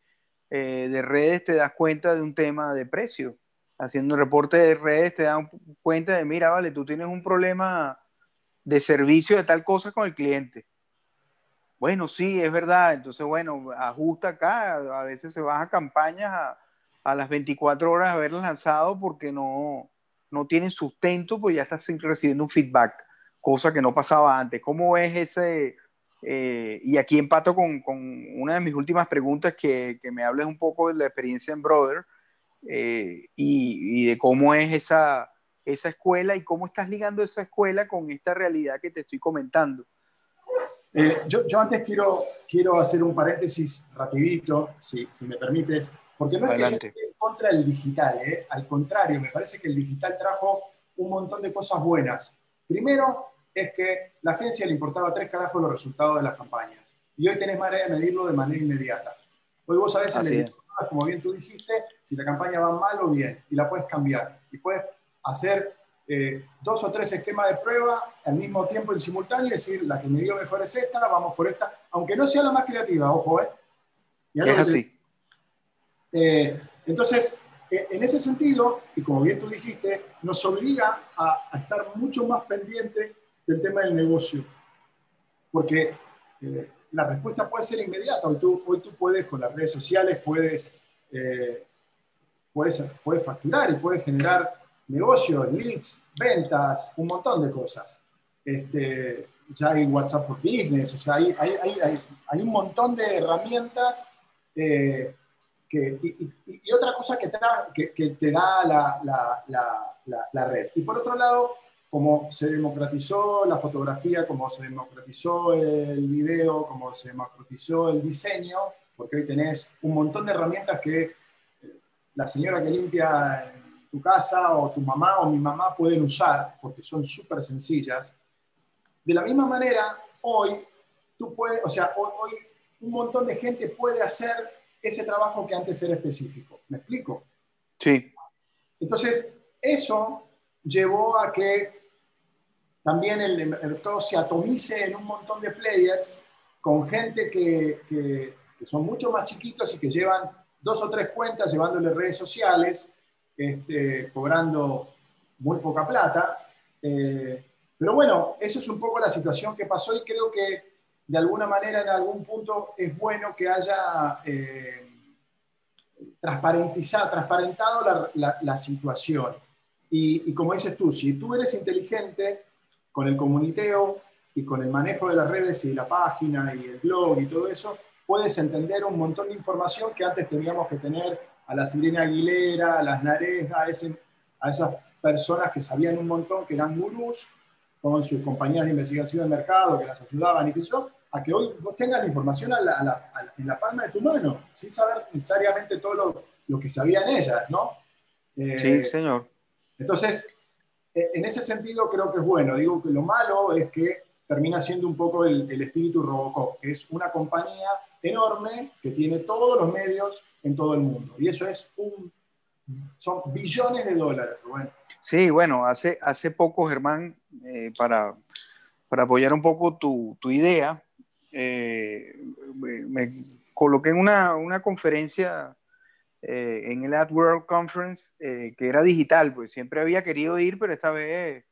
eh, de redes te das cuenta de un tema de precio. Haciendo un reporte de redes te das cuenta de, mira, vale, tú tienes un problema de servicio de tal cosa con el cliente. Bueno, sí, es verdad. Entonces, bueno, ajusta acá. A veces se baja campañas a, a las 24 horas haberlas lanzado porque no, no tienen sustento, pues ya estás recibiendo un feedback cosa que no pasaba antes. ¿Cómo es ese? Eh, y aquí empato con, con, una de mis últimas preguntas, que, que, me hables un poco de la experiencia en Brother eh, y, y, de cómo es esa, esa escuela y cómo estás ligando esa escuela con esta realidad que te estoy comentando. Eh, yo, yo, antes quiero, quiero hacer un paréntesis rapidito, si, si me permites, porque no es que contra el digital, al contrario, me parece que el digital trajo un montón de cosas buenas. Primero, es que la agencia le importaba tres carajos los resultados de las campañas. Y hoy tenés manera de medirlo de manera inmediata. Hoy vos sabés, en el como bien tú dijiste, si la campaña va mal o bien, y la puedes cambiar. Y puedes hacer eh, dos o tres esquemas de prueba al mismo tiempo en simultáneo y decir, la que me dio mejor es esta, vamos por esta, aunque no sea la más creativa, ojo, ¿eh? es así. Eh, entonces, en ese sentido, y como bien tú dijiste, nos obliga a, estar mucho más pendiente del tema del negocio, porque eh, la respuesta puede ser inmediata. Hoy tú, hoy tú puedes, con las redes sociales, puedes, eh, puedes, puedes facturar y puedes generar negocios, leads, ventas, un montón de cosas. Este, ya hay WhatsApp for Business, o sea, hay, hay, hay, hay un montón de herramientas y, otra cosa que te, da la, red. Y por otro lado, como se democratizó la fotografía, como se democratizó el video, como se democratizó el diseño, porque hoy tenés un montón de herramientas que eh, la señora que limpia tu casa o tu mamá o mi mamá pueden usar, porque son súper sencillas. De la misma manera, hoy tú puedes, o sea, hoy un montón de gente puede hacer ese trabajo que antes era específico. ¿Me explico? Sí. Entonces, eso llevó a que también el mercado se atomice en un montón de players con gente que, que, son mucho más chiquitos y que llevan dos o tres cuentas llevándole redes sociales, este, cobrando muy poca plata. Eh, pero bueno, eso es un poco la situación que pasó y creo que de alguna manera en algún punto es bueno que haya eh, transparentizado, transparentado la, situación. Y, y, como dices tú, si tú eres inteligente con el comuniteo y con el manejo de las redes y la página y el blog y todo eso, puedes entender un montón de información que antes teníamos que tener a la Sirena Aguilera, a las Narejas, a, a esas personas que sabían un montón, que eran gurús, con sus compañías de investigación de mercado que las ayudaban y que yo, a que hoy vos tengas la información en la palma de tu mano, sin saber necesariamente todo lo, que sabían ellas, ¿no? Eh, sí, señor. Entonces, e, en ese sentido creo que es bueno. Digo que lo malo es que termina siendo un poco el, espíritu Robocop, que es una compañía enorme que tiene todos los medios en todo el mundo. Y eso es un, son billones de dólares, bueno. Sí, bueno, hace, hace poco, Germán, eh, para, para apoyar un poco tu, tu idea, eh, me, coloqué en una, una conferencia eh, en el Ad World Conference que era digital, pues siempre había querido ir, pero esta vez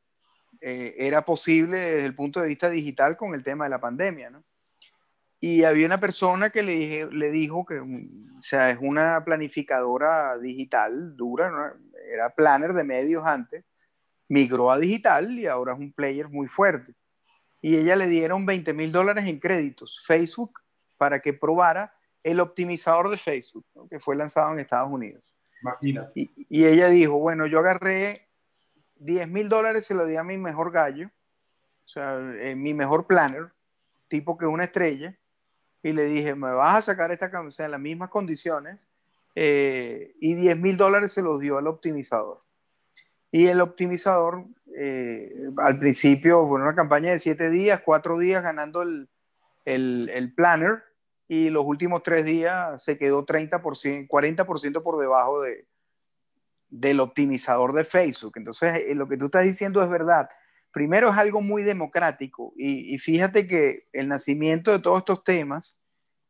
era posible desde el punto de vista digital con el tema de la pandemia, ¿no? Y había una persona que le, dije, le dijo que, o sea, es una planificadora digital dura, ¿no? era planner de medios antes, migró a digital y ahora es un player muy fuerte. Y ella le dieron 20 mil dólares en créditos, Facebook, para que probara el optimizador de Facebook, que fue lanzado en Estados Unidos. Y, y, ella dijo, bueno, yo agarré 10 mil dólares, se lo di a mi mejor gallo, o sea, eh, mi mejor planner, tipo que es una estrella, y le dije, me vas a sacar esta camisa en las mismas condiciones eh, y 10 mil dólares se los dio al optimizador. Y el optimizador, eh, al principio, fue una campaña de 7 días, 4 días ganando el, el, el, planner y los últimos 3 días se quedó 30%, 40% por debajo de, del optimizador de Facebook. Entonces, eh, lo que tú estás diciendo es verdad. Primero es algo muy democrático y, y fíjate que el nacimiento de todos estos temas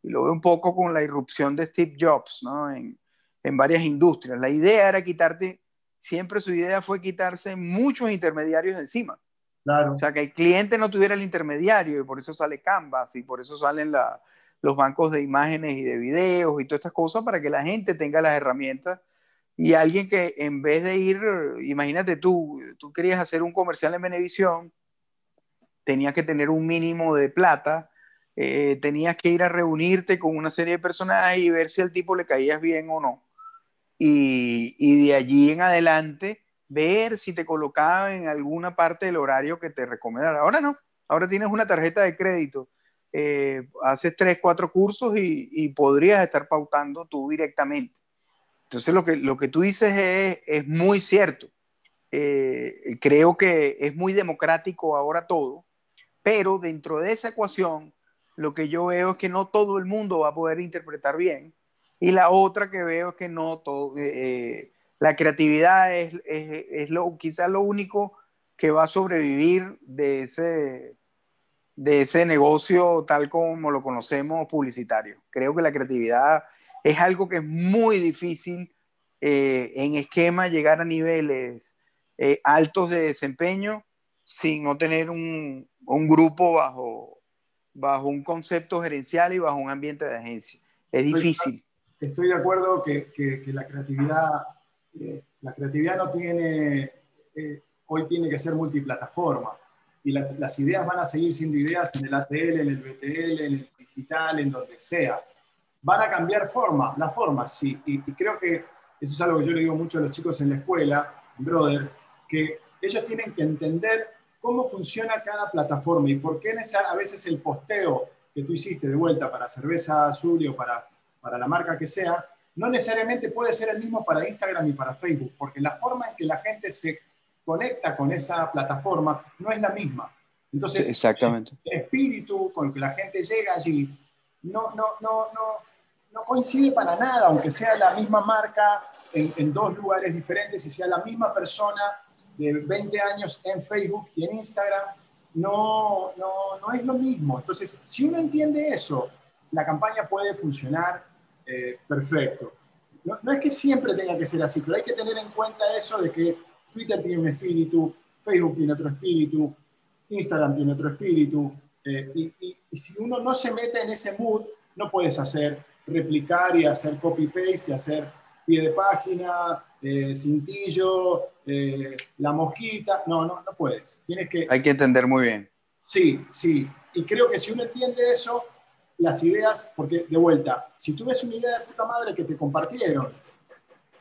y lo veo un poco con la irrupción de Steve Jobs ¿no? en, en varias industrias. La idea era quitarte, siempre su idea fue quitarse muchos intermediarios de encima. Claro. O sea, que el cliente no tuviera el intermediario y por eso sale Canvas y por eso salen la, los bancos de imágenes y de videos y todas estas cosas para que la gente tenga las herramientas y alguien que en vez de ir, imagínate tú, tú querías hacer un comercial en Venevisión, tenías que tener un mínimo de plata eh, tenías que ir a reunirte con una serie de personajes y ver si al tipo le caías bien o no. Y, de allí en adelante ver si te colocaba en alguna parte del horario que te recomendara. Ahora no, ahora tienes una tarjeta de crédito, eh, haces tres, cuatro cursos y, y, podrías estar pautando tú directamente. Entonces lo que, lo que tú dices es, es muy cierto. Eh, creo que es muy democrático ahora todo, pero dentro de esa ecuación lo que yo veo es que no todo el mundo va a poder interpretar bien. Y la otra que veo es que no todo, eh, eh, la creatividad es, es, es, lo, quizás lo único que va a sobrevivir de ese, de ese negocio tal como lo conocemos publicitario. Creo que la creatividad es algo que es muy difícil eh, en esquema llegar a niveles altos de desempeño sin no tener un, un grupo bajo, bajo un concepto gerencial y bajo un ambiente de agencia. Es difícil. Estoy de acuerdo que, que, la creatividad, eh, la creatividad no tiene, eh, hoy tiene que ser multiplataforma. Y las ideas van a seguir siendo ideas en el ATL, en el BTL, en el digital, en donde sea. Van a cambiar forma, la forma sí. Y, y creo que eso es algo que yo le digo mucho a los chicos en la escuela, brother, que ellos tienen que entender cómo funciona cada plataforma y por qué a veces el posteo que tú hiciste de vuelta para cerveza azul o para, para la marca que sea, no necesariamente puede ser el mismo para Instagram y para Facebook, porque la forma en que la gente se conecta con esa plataforma no es la misma. Entonces, Exactamente. el espíritu con el que la gente llega allí no, no, no, no, no coincide para nada, aunque sea la misma marca en, en, dos lugares diferentes y sea la misma persona de 20 años en Facebook y en Instagram, no, no, no es lo mismo. Entonces, si uno entiende eso, la campaña puede funcionar eh, perfecto. No, no, es que siempre tenga que ser así, pero hay que tener en cuenta eso de que Twitter tiene un espíritu, Facebook tiene otro espíritu, Instagram tiene otro espíritu, eh, y, y, y, si uno no se mete en ese mood, no puedes hacer replicar y hacer copy-paste y hacer pie de página, eh, cintillo, la mosquita. No, no, no puedes. Tienes que... Hay que entender muy bien. Sí, sí. Y creo que si uno entiende eso, las ideas, porque de vuelta, si tú ves una idea de puta madre que te compartieron,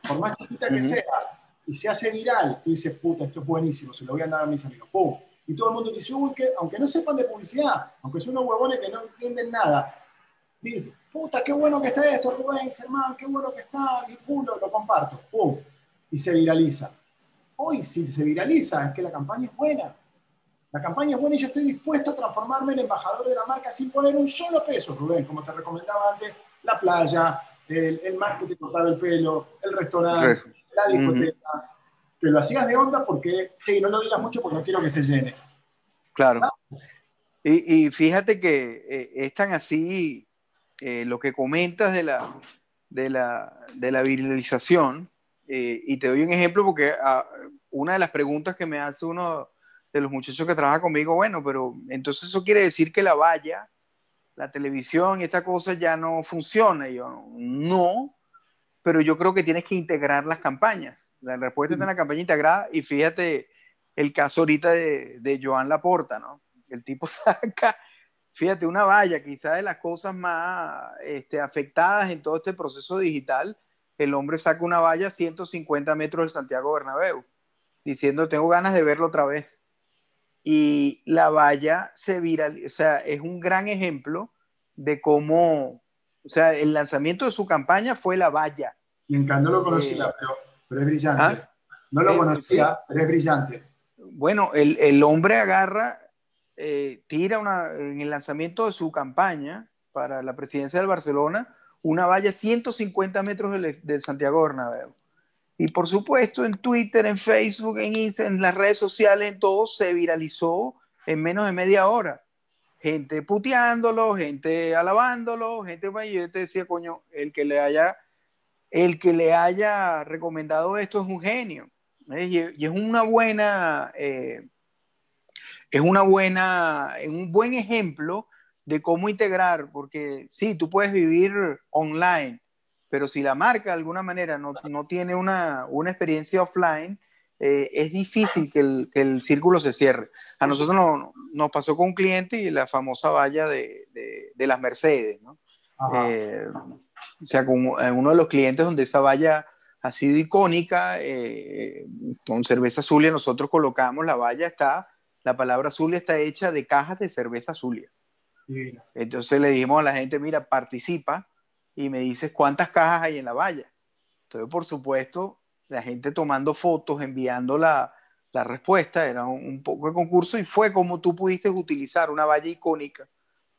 por más chiquita que uh -huh. sea, y se hace viral, tú dices, puta, esto es buenísimo, se lo voy a dar a mis amigos. ¡Pum! Y todo el mundo dice, uy, que, aunque no sepan de publicidad, aunque son unos huevones que no entienden nada, dice, puta, qué bueno que está esto, Rubén, Germán, qué bueno que está, y pum, lo, lo comparto, pum, y se viraliza. Hoy, si se viraliza, es que la campaña es buena. La campaña es buena y yo estoy dispuesto a transformarme en embajador de la marca sin poner un solo peso, Rubén, como te recomendaba antes, la playa, el, el mar que te cortaba el pelo, el restaurante, la discoteca, uh -huh. que lo hacías de onda porque, che, no lo digas mucho porque no quiero que se llene. Claro. Y, y, fíjate que eh, es tan así eh, lo que comentas de la, de la, de la viralización, eh, y te doy un ejemplo porque uh, una de las preguntas que me hace uno de los muchachos que trabaja conmigo, bueno, pero entonces eso quiere decir que la valla, la televisión y esta cosa ya no funciona. Y yo, no, pero yo creo que tienes que integrar las campañas. La respuesta está en la campaña integrada y fíjate el caso ahorita de, de Joan Laporta, ¿no? El tipo [laughs] saca, fíjate, una valla, quizá de las cosas más este, afectadas en todo este proceso digital, el hombre saca una valla a 150 metros del Santiago Bernabéu, diciendo, tengo ganas de verlo otra vez y la valla se viraliza, o sea, es un gran ejemplo de cómo, o sea, el lanzamiento de su campaña fue la valla. Me encanta, no lo conocía, eh, pero, pero, es brillante. ¿ah? No lo eh, conocía, sí. pero es brillante. Bueno, el, el hombre agarra, eh, tira una, en el lanzamiento de su campaña para la presidencia del Barcelona, una valla 150 metros del, del Santiago Bernabéu. Y por supuesto, en Twitter, en Facebook, en Instagram, en las redes sociales, en todo se viralizó en menos de media hora. Gente puteándolo, gente alabándolo, gente, bueno, yo te decía, coño, el que le haya, el que le haya recomendado esto es un genio. y, es una buena, eh, es una buena, un buen ejemplo de cómo integrar, porque sí, tú puedes vivir online, pero si la marca de alguna manera no, no tiene una, una, experiencia offline, eh, es difícil que el, que el, círculo se cierre. A nosotros no, nos pasó con un cliente y la famosa valla de, de, de las Mercedes, ¿no? Eh, o sea, con uno de los clientes donde esa valla ha sido icónica, eh, con cerveza Zulia nosotros colocamos la valla, está, la palabra Zulia está hecha de cajas de cerveza Zulia. Entonces le dijimos a la gente, mira, participa, y me dices cuántas cajas hay en la valla. Entonces, por supuesto, la gente tomando fotos, enviando la, la respuesta, era un, un, poco de concurso y fue como tú pudiste utilizar una valla icónica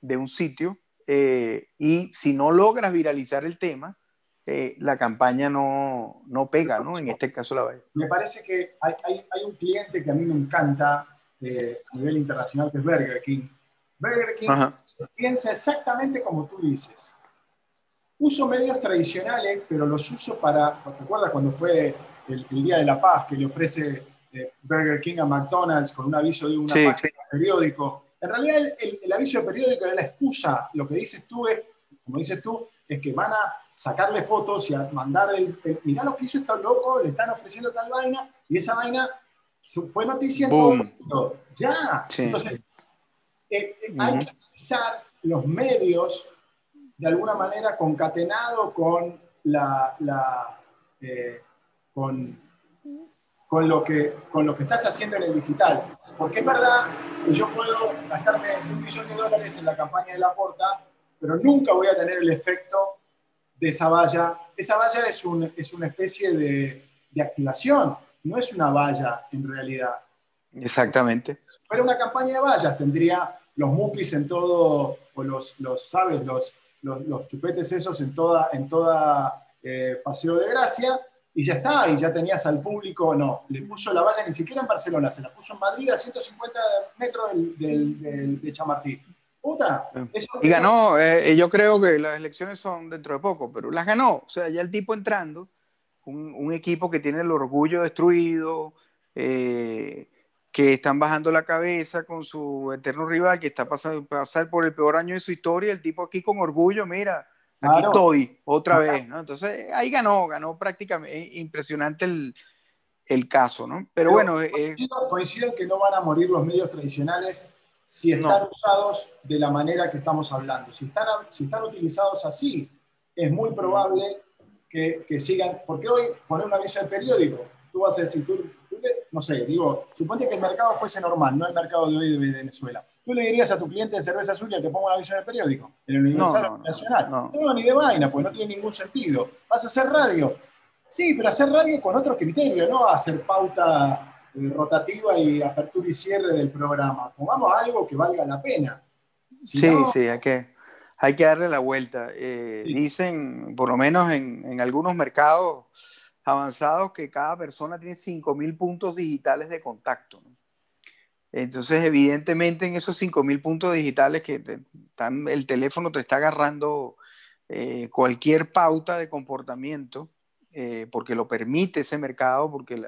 de un sitio eh, y si no logras viralizar el tema, eh, la campaña no, no pega, ¿no? En este caso la valla. Me parece que hay, hay, hay un cliente que a mí me encanta eh, a nivel internacional, que es Burger King. Burger King Ajá. piensa exactamente como tú dices Uso medios tradicionales, pero los uso para, ¿te acuerdas cuando fue el, el Día de la Paz que le ofrece eh, Burger King a McDonald's con un aviso de una sí. página de periódico? En realidad el, el, el, aviso de periódico es la excusa. Lo que dices tú es, como dices tú, es que van a sacarle fotos y a mandar el, el mirá lo que hizo este loco, le están ofreciendo tal vaina, y esa vaina fue noticia en todo el mundo. Ya. Sí. Entonces, eh, eh, uh -huh. hay que utilizar los medios de alguna manera concatenado con, la, la eh, con, con, lo que, con lo que estás haciendo en el digital. Porque es verdad que yo puedo gastarme un millón de dólares en la campaña de la porta, pero nunca voy a tener el efecto de esa valla. Esa valla es, un, es una especie de, de activación, no es una valla en realidad. Exactamente. Si fuera una campaña de vallas, tendría los mupis en todo, o los, los ¿sabes? Los, los, chupetes esos en toda, en toda eh, Paseo de Gracia, y ya está, y ya tenías al público, no, le puso la valla ni siquiera en Barcelona, se la puso en Madrid a 150 metros del, de Chamartí. Puta, y ganó, eh, yo creo que las elecciones son dentro de poco, pero las ganó, o sea, ya el tipo entrando, un, un equipo que tiene el orgullo destruido, eh, que están bajando la cabeza con su eterno rival, que está pasando pasar por el peor año de su historia, el tipo aquí con orgullo, mira, aquí estoy, otra vez, ¿no? Entonces ahí ganó, ganó prácticamente, impresionante el, el caso, ¿no? Pero, bueno... Eh, coincido, en que no van a morir los medios tradicionales si están usados de la manera que estamos hablando. Si están, si están utilizados así, es muy probable que, que sigan, porque hoy poner un aviso de periódico, tú vas a decir, tú no sé, digo, suponte que el mercado fuese normal, no el mercado de hoy de Venezuela. ¿Tú le dirías a tu cliente de cerveza suya que ponga una visión de periódico? En el Universal Nacional. No, no, ni de vaina, pues no tiene ningún sentido. ¿Vas a hacer radio? Sí, pero hacer radio con otro criterio, no hacer pauta eh, rotativa y apertura y cierre del programa. Pongamos algo que valga la pena. sí, sí, hay que, hay que darle la vuelta. Eh, dicen, por lo menos en, en algunos mercados, avanzados que cada persona tiene 5.000 puntos digitales de contacto. Entonces, evidentemente, en esos 5.000 puntos digitales que están, el teléfono te está agarrando eh, cualquier pauta de comportamiento, eh, porque lo permite ese mercado, porque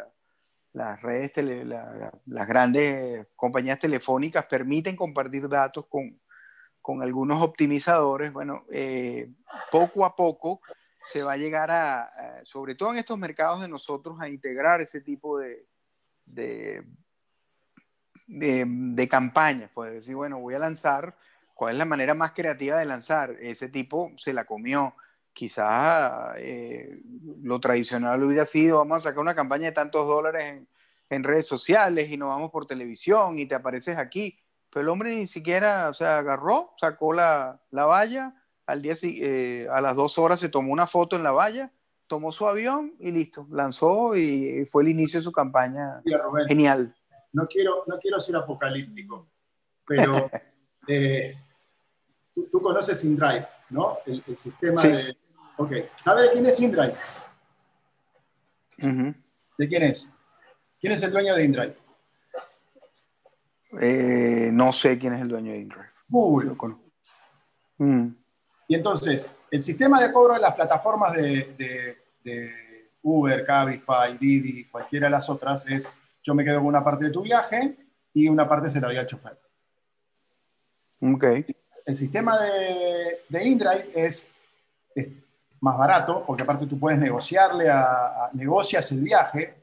las redes, las grandes compañías telefónicas permiten compartir datos con, con algunos optimizadores. Bueno, eh, poco a poco se va a llegar a, sobre todo en estos mercados de nosotros, a integrar ese tipo de, de, de, campañas. Puedes decir, bueno, voy a lanzar, ¿cuál es la manera más creativa de lanzar? Ese tipo se la comió. Quizás eh, lo tradicional hubiera sido, vamos a sacar una campaña de tantos dólares en, en redes sociales y nos vamos por televisión y te apareces aquí. Pero el hombre ni siquiera, o sea, agarró, sacó la, la valla, al día, eh, a las dos horas se tomó una foto en la valla, tomó su avión y listo, lanzó y fue el inicio de su campaña. Genial. No quiero, no quiero ser apocalíptico, pero [laughs] eh, tú, conoces InDrive, ¿no? El, sistema de... Ok, ¿sabe de quién es InDrive? ¿De quién es? ¿Quién es el dueño de InDrive? Eh, no sé quién es el dueño de InDrive. Google. Mm. Y entonces, el sistema de cobro de las plataformas de, Uber, Cabify, Didi, cualquiera de las otras, es yo me quedo con una parte de tu viaje y una parte se la doy al chofer. Okay. El sistema de, de InDrive es, más barato, porque aparte tú puedes negociarle a, negocias el viaje,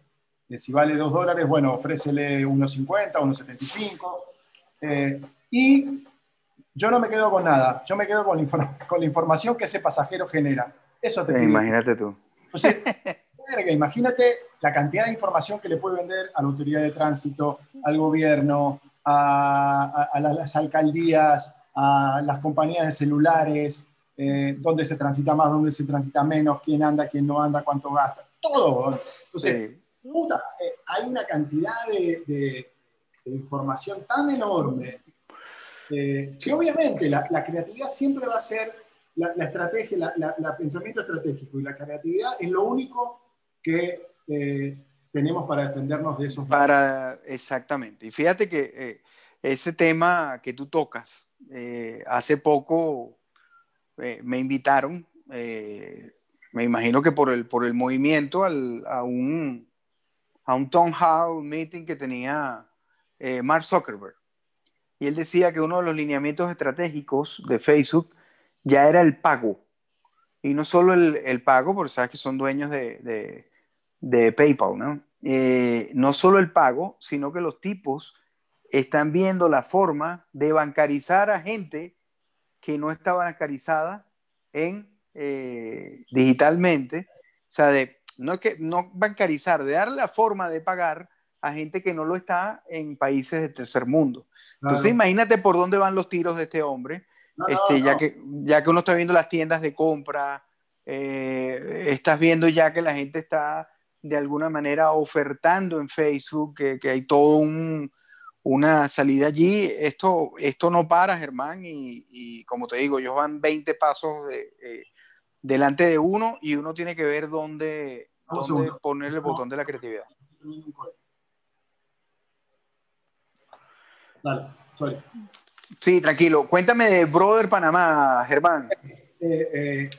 si vale 2 dólares, bueno, ofrécele 1.50, 1.75, eh, y yo no me quedo con nada, yo me quedo con la, con la información que ese pasajero genera. Eso te eh, Imagínate tú. Entonces, imagínate la cantidad de información que le puede vender a la autoridad de tránsito, al gobierno, a, las alcaldías, a las compañías de celulares, eh, dónde se transita más, dónde se transita menos, quién anda, quién no anda, cuánto gasta, todo. Entonces, puta, eh, hay una cantidad de, de información tan enorme eh, que obviamente la, creatividad siempre va a ser la, estrategia, el pensamiento estratégico y la creatividad es lo único que eh, tenemos para defendernos de esos. Para, exactamente. Y fíjate que eh, ese tema que tú tocas, hace poco me invitaron, me imagino que por el, por el movimiento, a, un, a un town hall meeting que tenía Mark Zuckerberg y él decía que uno de los lineamientos estratégicos de Facebook ya era el pago. Y no solo el, pago, porque sabes que son dueños de, PayPal, ¿no? Eh, no solo el pago, sino que los tipos están viendo la forma de bancarizar a gente que no está bancarizada en, eh, digitalmente. O sea, de, no, es que, no bancarizar, de darle la forma de pagar a gente que no lo está en países del tercer mundo. Entonces imagínate por dónde van los tiros de este hombre, este, Ya, que, ya que uno está viendo las tiendas de compra, eh, estás viendo ya que la gente está de alguna manera ofertando en Facebook, que, hay todo un, una salida allí. Esto, esto no para, Germán, y, como te digo, ellos van 20 pasos eh, delante de uno y uno tiene que ver dónde, dónde poner el botón de la creatividad. Dale, sorry. Sí, tranquilo. Cuéntame de Brother Panamá, Germán. Eh, eh,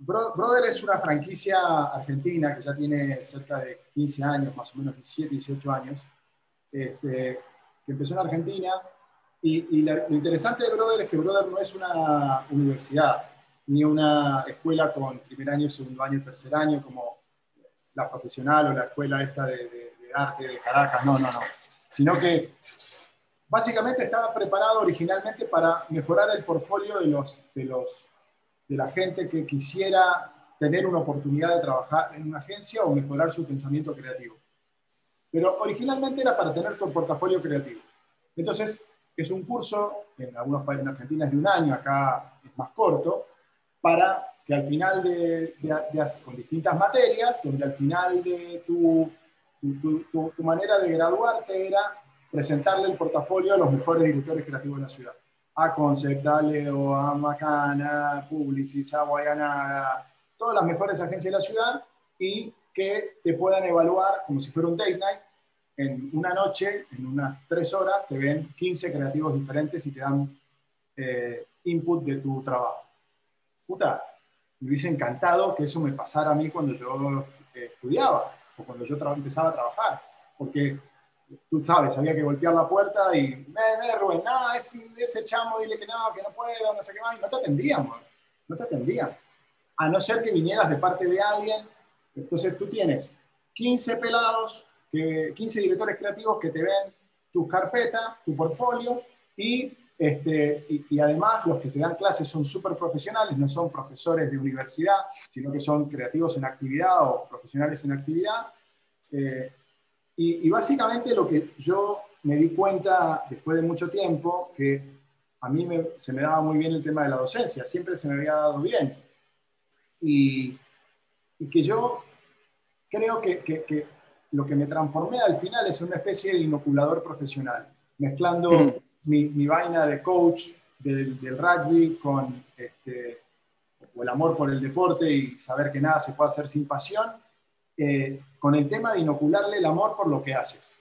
Brother es una franquicia argentina que ya tiene cerca de 15 años, más o menos 17, 18 años, este, que empezó en Argentina. Y, lo interesante de Brother es que Brother no es una universidad, ni una escuela con primer año, segundo año, tercer año, como la profesional o la escuela esta de, de arte de Caracas, no, no, no. Sino que básicamente estaba preparado originalmente para mejorar el portfolio de, los, de, los, de la gente que quisiera tener una oportunidad de trabajar en una agencia o mejorar su pensamiento creativo. Pero originalmente era para tener tu portafolio creativo. Entonces, es un curso, en algunos países en Argentina es de un año, acá es más corto, para que al final de, con distintas materias, donde al final de tu, tu, tu manera de graduarte era presentarle el portafolio a los mejores directores creativos de la ciudad. A Concept, a Leo, a Macana, Publicis, a Guayanara, todas las mejores agencias de la ciudad y que te puedan evaluar como si fuera un date night. En una noche, en unas tres horas, te ven 15 creativos diferentes y te dan eh, input de tu trabajo. Me hubiese encantado que eso me pasara a mí cuando yo eh, estudiaba o cuando yo empezaba a trabajar, porque tú sabes, había que golpear la puerta y, me, Rubén, no, ese, ese chamo, dile que no, que no puedo, no sé qué más, y no te atendíamos, no te atendían. A no ser que vinieras de parte de alguien, entonces tú tienes 15 pelados, que, 15 directores creativos que te ven tu carpeta, tu portfolio, y, este, y, además los que te dan clases son súper profesionales, no son profesores de universidad, sino que son creativos en actividad o profesionales en actividad. Eh, y, básicamente lo que yo me di cuenta después de mucho tiempo, que a mí se me daba muy bien el tema de la docencia, siempre se me había dado bien. Y, que yo creo que, que, lo que me transformé al final es una especie de inoculador profesional, mezclando mm. mi, mi, vaina de coach del, del rugby con este, el amor por el deporte y saber que nada se puede hacer sin pasión eh, con el tema de inocularle el amor por lo que haces.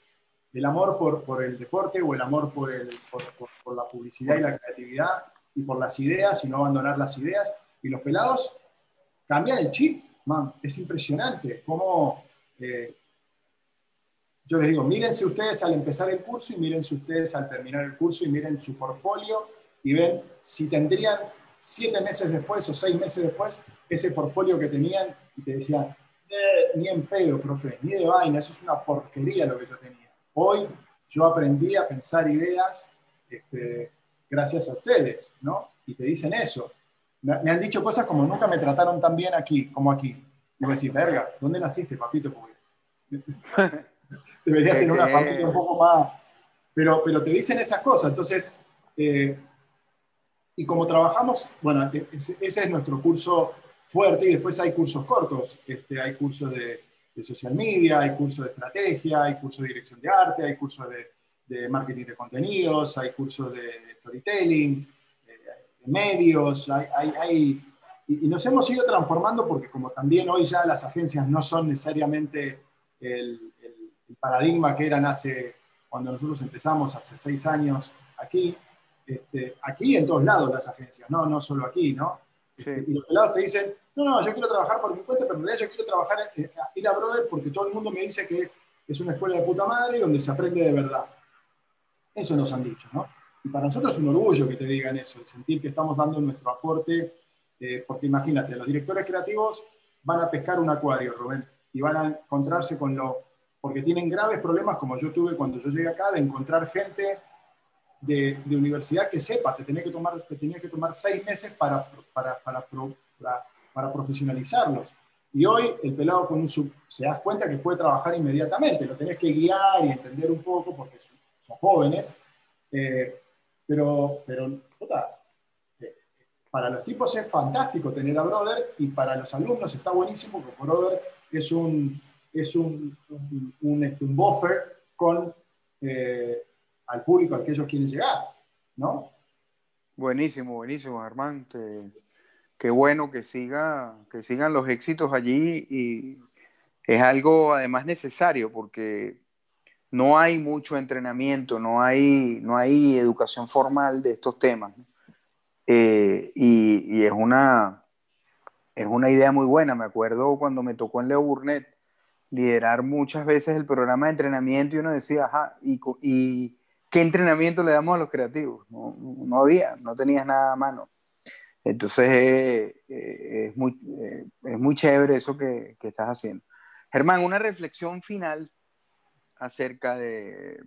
El amor por, por el deporte o el amor por, el, por, por, la publicidad y la creatividad y por las ideas y no abandonar las ideas. Y los pelados cambian el chip, man. Es impresionante cómo... Eh, yo les digo, mírense ustedes al empezar el curso y mírense ustedes al terminar el curso y miren su portfolio y ven si tendrían siete meses después o seis meses después ese portfolio que tenían y te decían, ni en pedo, profe, ni de vaina, eso es una porquería lo que yo tenía. Hoy yo aprendí a pensar ideas este, gracias a ustedes, ¿no? Y te dicen eso. Me, han dicho cosas como nunca me trataron tan bien aquí como aquí. Y voy a decir, verga, ¿dónde naciste, papito? [laughs] deberías tener una familia un poco más... Pero, pero te dicen esas cosas, entonces... Eh, y como trabajamos, bueno, e, ese es nuestro curso fuerte y después hay cursos cortos, este, hay cursos de, social media, hay cursos de estrategia, hay cursos de dirección de arte, hay cursos de, marketing de contenidos, hay cursos de storytelling, de, medios, hay, hay, y, nos hemos ido transformando porque como también hoy ya las agencias no son necesariamente el, paradigma que eran hace, cuando nosotros empezamos hace seis años aquí, este, aquí en todos lados las agencias, no, no solo aquí, ¿no? Y los pelados te dicen, no, no, yo quiero trabajar por mi cuenta, pero en realidad yo quiero trabajar, eh, ir a Brother porque todo el mundo me dice que es una escuela de puta madre donde se aprende de verdad. Eso nos han dicho, ¿no? Y para nosotros es un orgullo que te digan eso, sentir que estamos dando nuestro aporte, eh, porque imagínate, los directores creativos van a pescar un acuario, Rubén, y van a encontrarse con lo, porque tienen graves problemas como yo tuve cuando yo llegué acá, de encontrar gente de, de, universidad que sepa, te tenía que tomar, te tenía que tomar seis meses para, para, para, para, profesionalizarlos. Y hoy el pelado con un sub, se das cuenta que puede trabajar inmediatamente, lo tenés que guiar y entender un poco porque son, jóvenes, eh, pero, pero eh, para los tipos es fantástico tener a Brother y para los alumnos está buenísimo porque Brother es un, es un, un, un, este, buffer con... Eh, al público al que ellos quieren llegar, ¿no? Buenísimo, buenísimo, Germán. qué bueno que, siga, que sigan los éxitos allí y es algo además necesario porque no hay mucho entrenamiento, no hay, no hay educación formal de estos temas. Eh, y, es, una, es una idea muy buena. Me acuerdo cuando me tocó en Leo Burnett liderar muchas veces el programa de entrenamiento y uno decía, ajá, ¿y, y qué entrenamiento le damos a los creativos? No, no había, no tenías nada a mano. Entonces eh, eh, es, muy, es muy chévere eso que, estás haciendo. Germán, una reflexión final acerca de,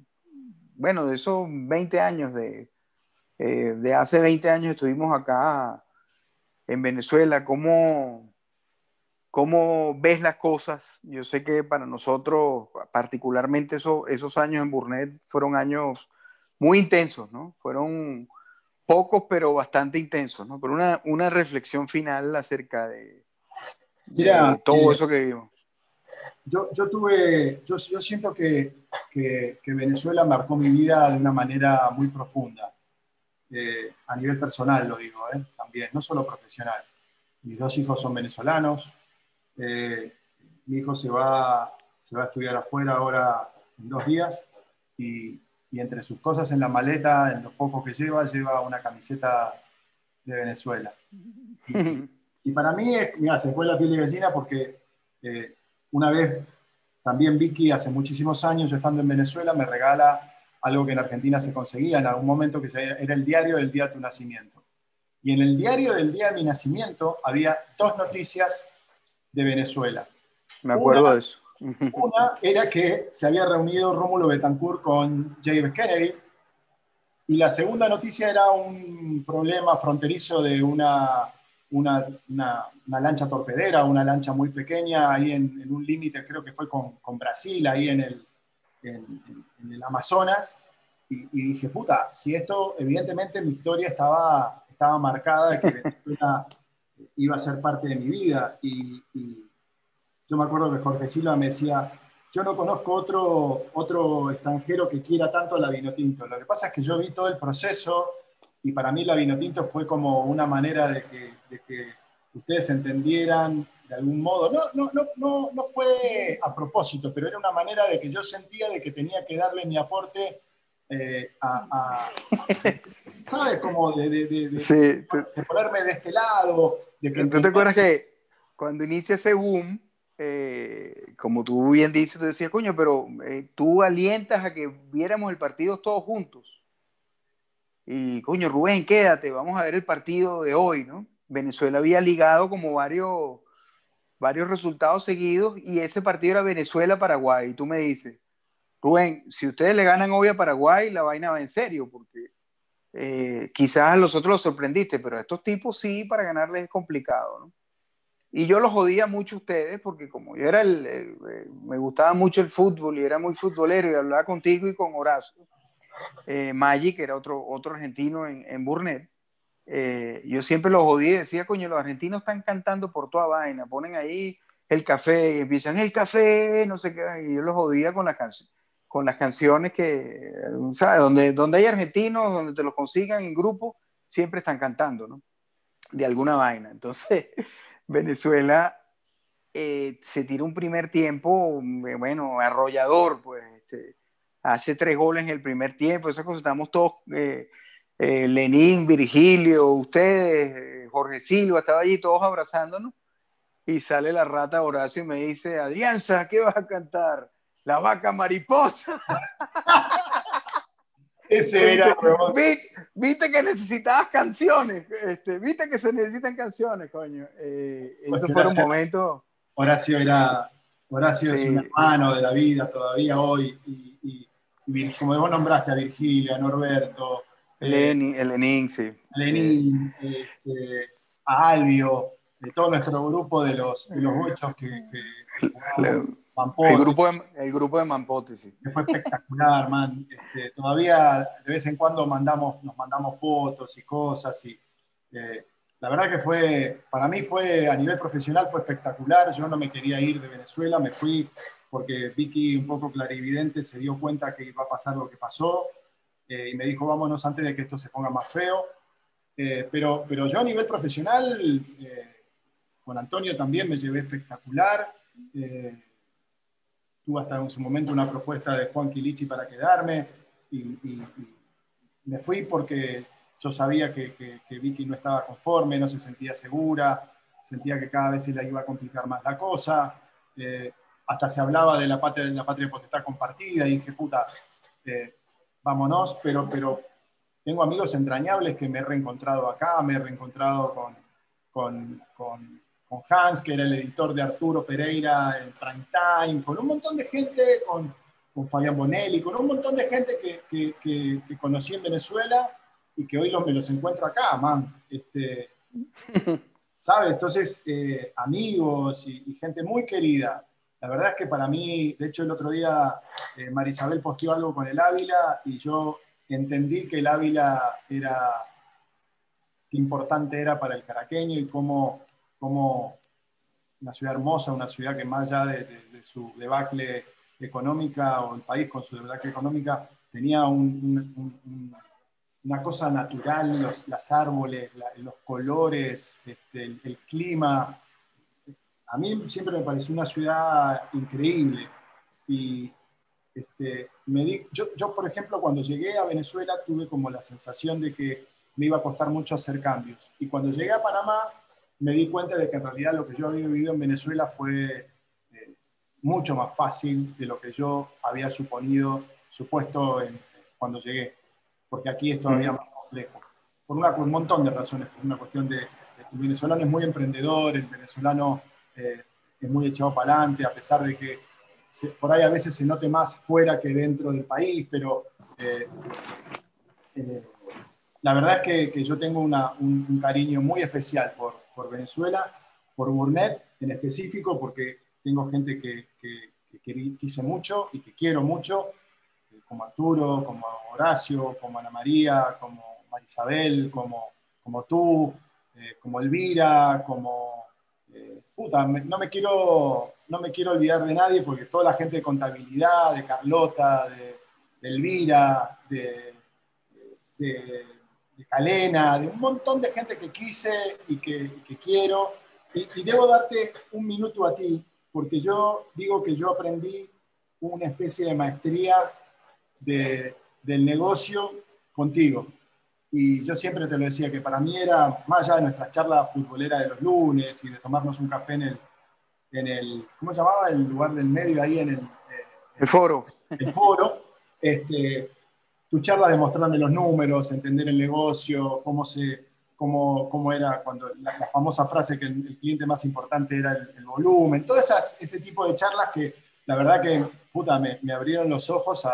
bueno, de esos 20 años, de, eh, de hace 20 años estuvimos acá en Venezuela, ¿cómo, ¿cómo ves las cosas? Yo sé que para nosotros, particularmente esos años en Burnet, fueron años muy intensos, ¿no? Fueron pocos, pero bastante intensos, ¿no? Pero una, una reflexión final acerca de, todo eh, eso que vimos yo, yo tuve, yo, yo siento que, que, Venezuela marcó mi vida de una manera muy profunda, eh, a nivel personal lo digo, eh, también, no solo profesional. Mis dos hijos son venezolanos, eh, mi hijo se va, se va a estudiar afuera ahora en dos días y, y, entre sus cosas en la maleta, en lo poco que lleva, lleva una camiseta de Venezuela. Y, para mí, mira, se fue la piel de gallina porque una vez, también Vicky, hace muchísimos años, yo estando en Venezuela, me regala algo que en Argentina se conseguía en algún momento, que era el diario del día de tu nacimiento. Y en el diario del día de mi nacimiento había dos noticias de Venezuela. Me acuerdo de eso. Una era que se había reunido Rómulo Betancourt con J. Kennedy, y la segunda noticia era un problema fronterizo de una una, una, lancha torpedera, una lancha muy pequeña, ahí en, un límite, creo que fue con, con, Brasil, ahí en el, en, el Amazonas, y, dije, puta, si esto, evidentemente mi historia estaba, estaba marcada de que [laughs] iba a ser parte de mi vida, y, yo me acuerdo que Jorge Silva me decía, yo no conozco otro, otro extranjero que quiera tanto la Vinotinto. Lo que pasa es que yo vi todo el proceso y para mí la Vinotinto fue como una manera de que, de que ustedes entendieran de algún modo. No, no, no, no, no fue a propósito, pero era una manera de que yo sentía de que tenía que darle mi aporte eh, a, [laughs] ¿sabes? Como de, de, de, ponerme de este lado. De que, ¿Tú te acuerdas que cuando inicia ese boom, eh, como tú bien dices, tú decías, coño, pero eh, tú alientas a que viéramos el partido todos juntos. Y coño, Rubén, quédate, vamos a ver el partido de hoy, ¿no? Venezuela había ligado como varios, varios resultados seguidos y ese partido era Venezuela-Paraguay. Y tú me dices, Rubén, si ustedes le ganan hoy a Paraguay, la vaina va en serio, porque eh, quizás a los otros los sorprendiste, pero a estos tipos sí, para ganarles es complicado, ¿no? Y yo los jodía mucho a ustedes, porque como yo era el, eh, me gustaba mucho el fútbol y era muy futbolero y hablaba contigo y con Horacio, eh, Magic, que era otro, otro argentino en, en Burnet, eh, yo siempre los jodí y decía, coño, los argentinos están cantando por toda vaina, ponen ahí el café y empiezan el café, no sé qué, y yo los jodía con las, con las canciones que, ¿sabes? Donde, donde hay argentinos, donde te los consigan en grupo, siempre están cantando, ¿no? De alguna vaina. Entonces, Venezuela eh, se tira un primer tiempo, bueno, arrollador, pues, este, hace tres goles en el primer tiempo, esas cosas, estamos todos, eh, eh, Lenín, Virgilio, ustedes, eh, Jorge Silva, estaba allí todos abrazándonos, y sale la rata Horacio y me dice, Adrianza, ¿qué vas a cantar? La vaca mariposa. [laughs] Ese era, ¿Viste, viste, que necesitabas canciones, este, viste que se necesitan canciones, coño. Eh, eso fue un momento. Horacio era, Horacio es un hermano de la vida todavía hoy, y, y, y como vos nombraste a Virgilia, a Norberto, Lenin, Lenin, sí. Lenin, este, a Albio, de todo nuestro grupo de los, de los ocho que, el, grupo de, el grupo de Mampote, sí. fue espectacular, man. Este, todavía de vez en cuando mandamos, nos mandamos fotos y cosas. Y, eh, la verdad que fue, para mí fue, a nivel profesional fue espectacular. Yo no me quería ir de Venezuela, me fui porque Vicky, un poco clarividente, se dio cuenta que iba a pasar lo que pasó eh, y me dijo, vámonos antes de que esto se ponga más feo. Eh, pero, pero yo a nivel profesional, con Antonio también me llevé espectacular. Tuve hasta en su momento una propuesta de Juan Quilichi para quedarme y, me fui porque yo sabía que, Vicky no estaba conforme, no se sentía segura, sentía que cada vez se le iba a complicar más la cosa. hasta se hablaba de la patria, de la patria potestad compartida y dije, puta, eh, vámonos, pero, pero tengo amigos entrañables que me he reencontrado acá, me he reencontrado con, con, con, Hans, que era el editor de Arturo Pereira en Prime Time, con un montón de gente, con, con Fabián Bonelli, con un montón de gente que, que, que, conocí en Venezuela y que hoy los, me los encuentro acá, man. Este, [laughs] ¿Sabes? Entonces, eh, amigos y, y gente muy querida. La verdad es que para mí, de hecho el otro día eh, Marisabel posteó algo con el Ávila y yo entendí que el Ávila era, qué importante era para el caraqueño y cómo, cómo una ciudad hermosa, una ciudad que más allá de, su debacle económica o el país con su debacle económica tenía una cosa natural, los las árboles, los colores, este, el clima, a mí siempre me pareció una ciudad increíble. Y este, me yo, yo, por ejemplo, cuando llegué a Venezuela tuve como la sensación de que me iba a costar mucho hacer cambios. Y cuando llegué a Panamá me di cuenta de que en realidad lo que yo había vivido en Venezuela fue eh, mucho más fácil de lo que yo había suponido, supuesto cuando llegué. Porque aquí es todavía más complejo. Por, una, un montón de razones. Por una cuestión de, de el venezolano es muy emprendedor, el venezolano eh, es muy echado para adelante, a pesar de que por ahí a veces se note más fuera que dentro del país, pero eh, eh, la verdad es que, que yo tengo una, un, cariño muy especial por, por, Venezuela, por Burnett en específico, porque tengo gente que, quise mucho y que quiero mucho, como Arturo, como Horacio, como Ana María, como Marisabel, como, como tú, como Elvira, como puta, no me quiero, no me quiero olvidar de nadie porque toda la gente de contabilidad, de Carlota, de, Elvira, de, Calena, de un montón de gente que quise y que, quiero. Y, debo darte un minuto a ti, porque yo digo que yo aprendí una especie de maestría del negocio contigo. Y yo siempre te lo decía, que para mí era, más allá de nuestra charla futbolera de los lunes y de tomarnos un café en el, en el ¿cómo se llamaba? El lugar del medio ahí en el... Eh, el foro. El foro. Este, tu charla de los números, entender el negocio, cómo, se, cómo, cómo era cuando la, famosa frase que el, cliente más importante era el, volumen, todas esas, ese tipo de charlas que la verdad que, puta, me, me abrieron los ojos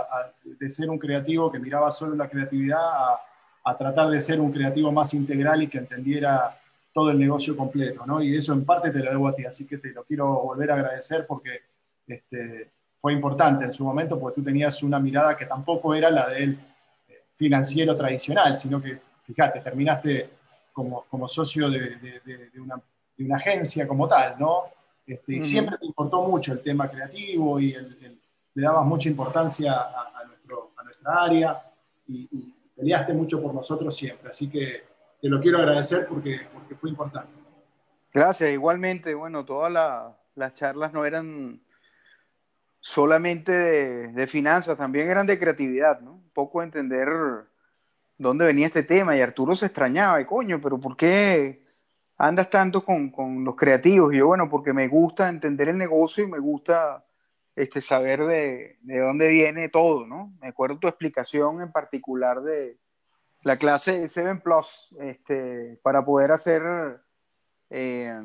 de ser un creativo que miraba solo la creatividad a a tratar de ser un creativo más integral y que entendiera todo el negocio completo, ¿no? Y eso en parte te lo debo a ti, así que te lo quiero volver a agradecer porque este, fue importante en su momento, porque tú tenías una mirada que tampoco era la del eh, financiero tradicional, sino que, fíjate, terminaste como, como socio de, de, una, de, una, agencia como tal, ¿no? Este, y siempre te importó mucho el tema creativo y le dabas mucha importancia a, nuestro, a nuestra área y, y peleaste mucho por nosotros siempre, así que te lo quiero agradecer porque, porque fue importante. Gracias, igualmente, bueno, todas las charlas no eran solamente de, finanzas, también eran de creatividad, ¿no? Poco entender dónde venía este tema y Arturo se extrañaba, y coño, pero ¿por qué andas tanto con, con los creativos? Y yo, bueno, porque me gusta entender el negocio y me gusta este, saber de, de, dónde viene todo, ¿no? Me acuerdo tu explicación en particular de la clase 7 Plus, este, para poder hacer, eh,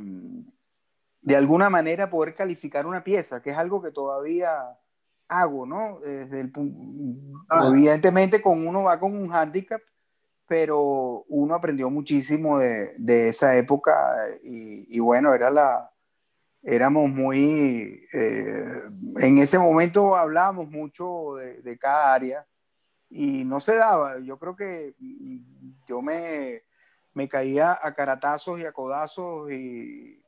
de alguna manera, poder calificar una pieza, que es algo que todavía hago, ¿no? Desde el, ah. Evidentemente con uno va con un handicap, pero uno aprendió muchísimo de, de esa época y, y bueno, era la, éramos muy, eh, en ese momento hablábamos mucho de, cada área y no se daba. Yo creo que yo me, me caía a caratazos y a codazos y,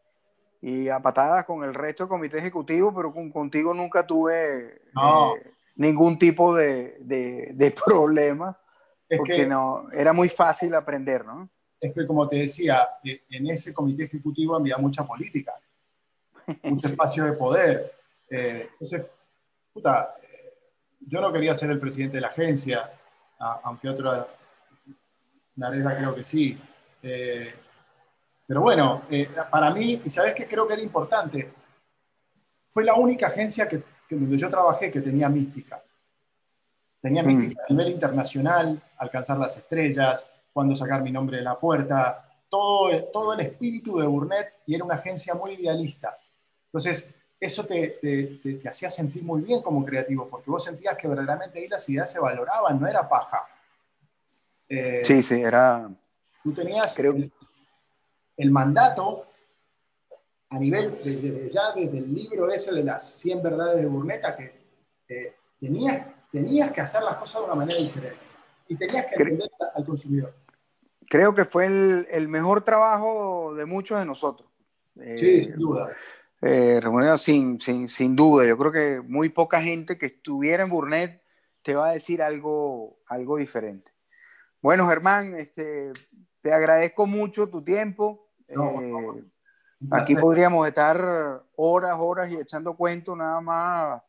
y, a patadas con el resto del comité ejecutivo, pero con, contigo nunca tuve eh, ningún tipo de, de, de [laughs] problema. Es porque que, no, era muy fácil aprender, ¿no? Es que, como te decía, e, en ese comité ejecutivo había mucha política, [laughs] mucho espacio de poder. Eh, entonces, puta, eh, yo no quería ser el presidente de la agencia, aunque otra, Nareda creo que sí. Eh, pero bueno, para mí, y sabes que creo que era importante, fue la única agencia que, donde yo trabajé que tenía mística. Tenía mm. mística a nivel internacional, alcanzar las estrellas, cuando sacar mi nombre de la puerta, todo, todo el espíritu de Burnett y era una agencia muy idealista. Entonces, eso te, te, hacía sentir muy bien como creativo, porque vos sentías que verdaderamente ahí las ideas se valoraban, no era paja. Eh, sí, sí, era... Tú tenías Creo... el, el mandato a nivel, desde, ya desde el libro ese de las 100 verdades de Burneta, que tenías, tenías que hacer las cosas de una manera diferente y tenías que atender al consumidor. Creo que fue el, el, mejor trabajo de muchos de nosotros. Sí, sin duda. Eh, sin, sin, sin, duda. Yo creo que muy poca gente que estuviera en Burnett te va a decir algo, algo diferente. Bueno, Germán, este, te agradezco mucho tu tiempo. Eh, Aquí podríamos estar horas, horas y echando cuentos, nada más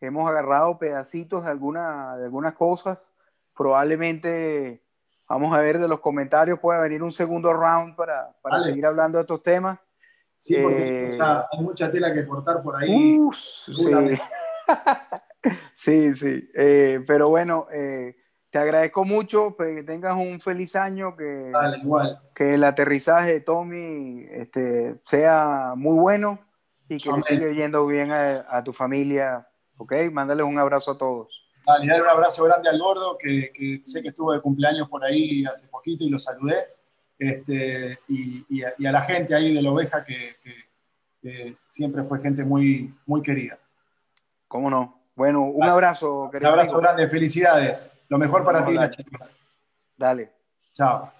hemos agarrado pedacitos de, alguna, de algunas cosas. Probablemente, vamos a ver de los comentarios, puede venir un segundo round para, para seguir hablando de estos temas. Sí, porque eh, hay, mucha, tela que cortar por ahí. sí. [laughs] sí, sí. Eh, pero bueno, eh, te agradezco mucho, que tengas un feliz año, que, que el aterrizaje de Tommy este, sea muy bueno y que le siga yendo bien a, tu familia, ¿ok? Mándales un abrazo a todos. Dale, dale un abrazo grande al gordo, que, sé que estuvo de cumpleaños por ahí hace poquito y lo saludé, este, y, a, la gente ahí de la oveja que, siempre fue gente muy, muy querida. ¿Cómo no? Bueno, un abrazo. Un abrazo grande, felicidades. Lo mejor para ti, las chicas. Dale. Chao.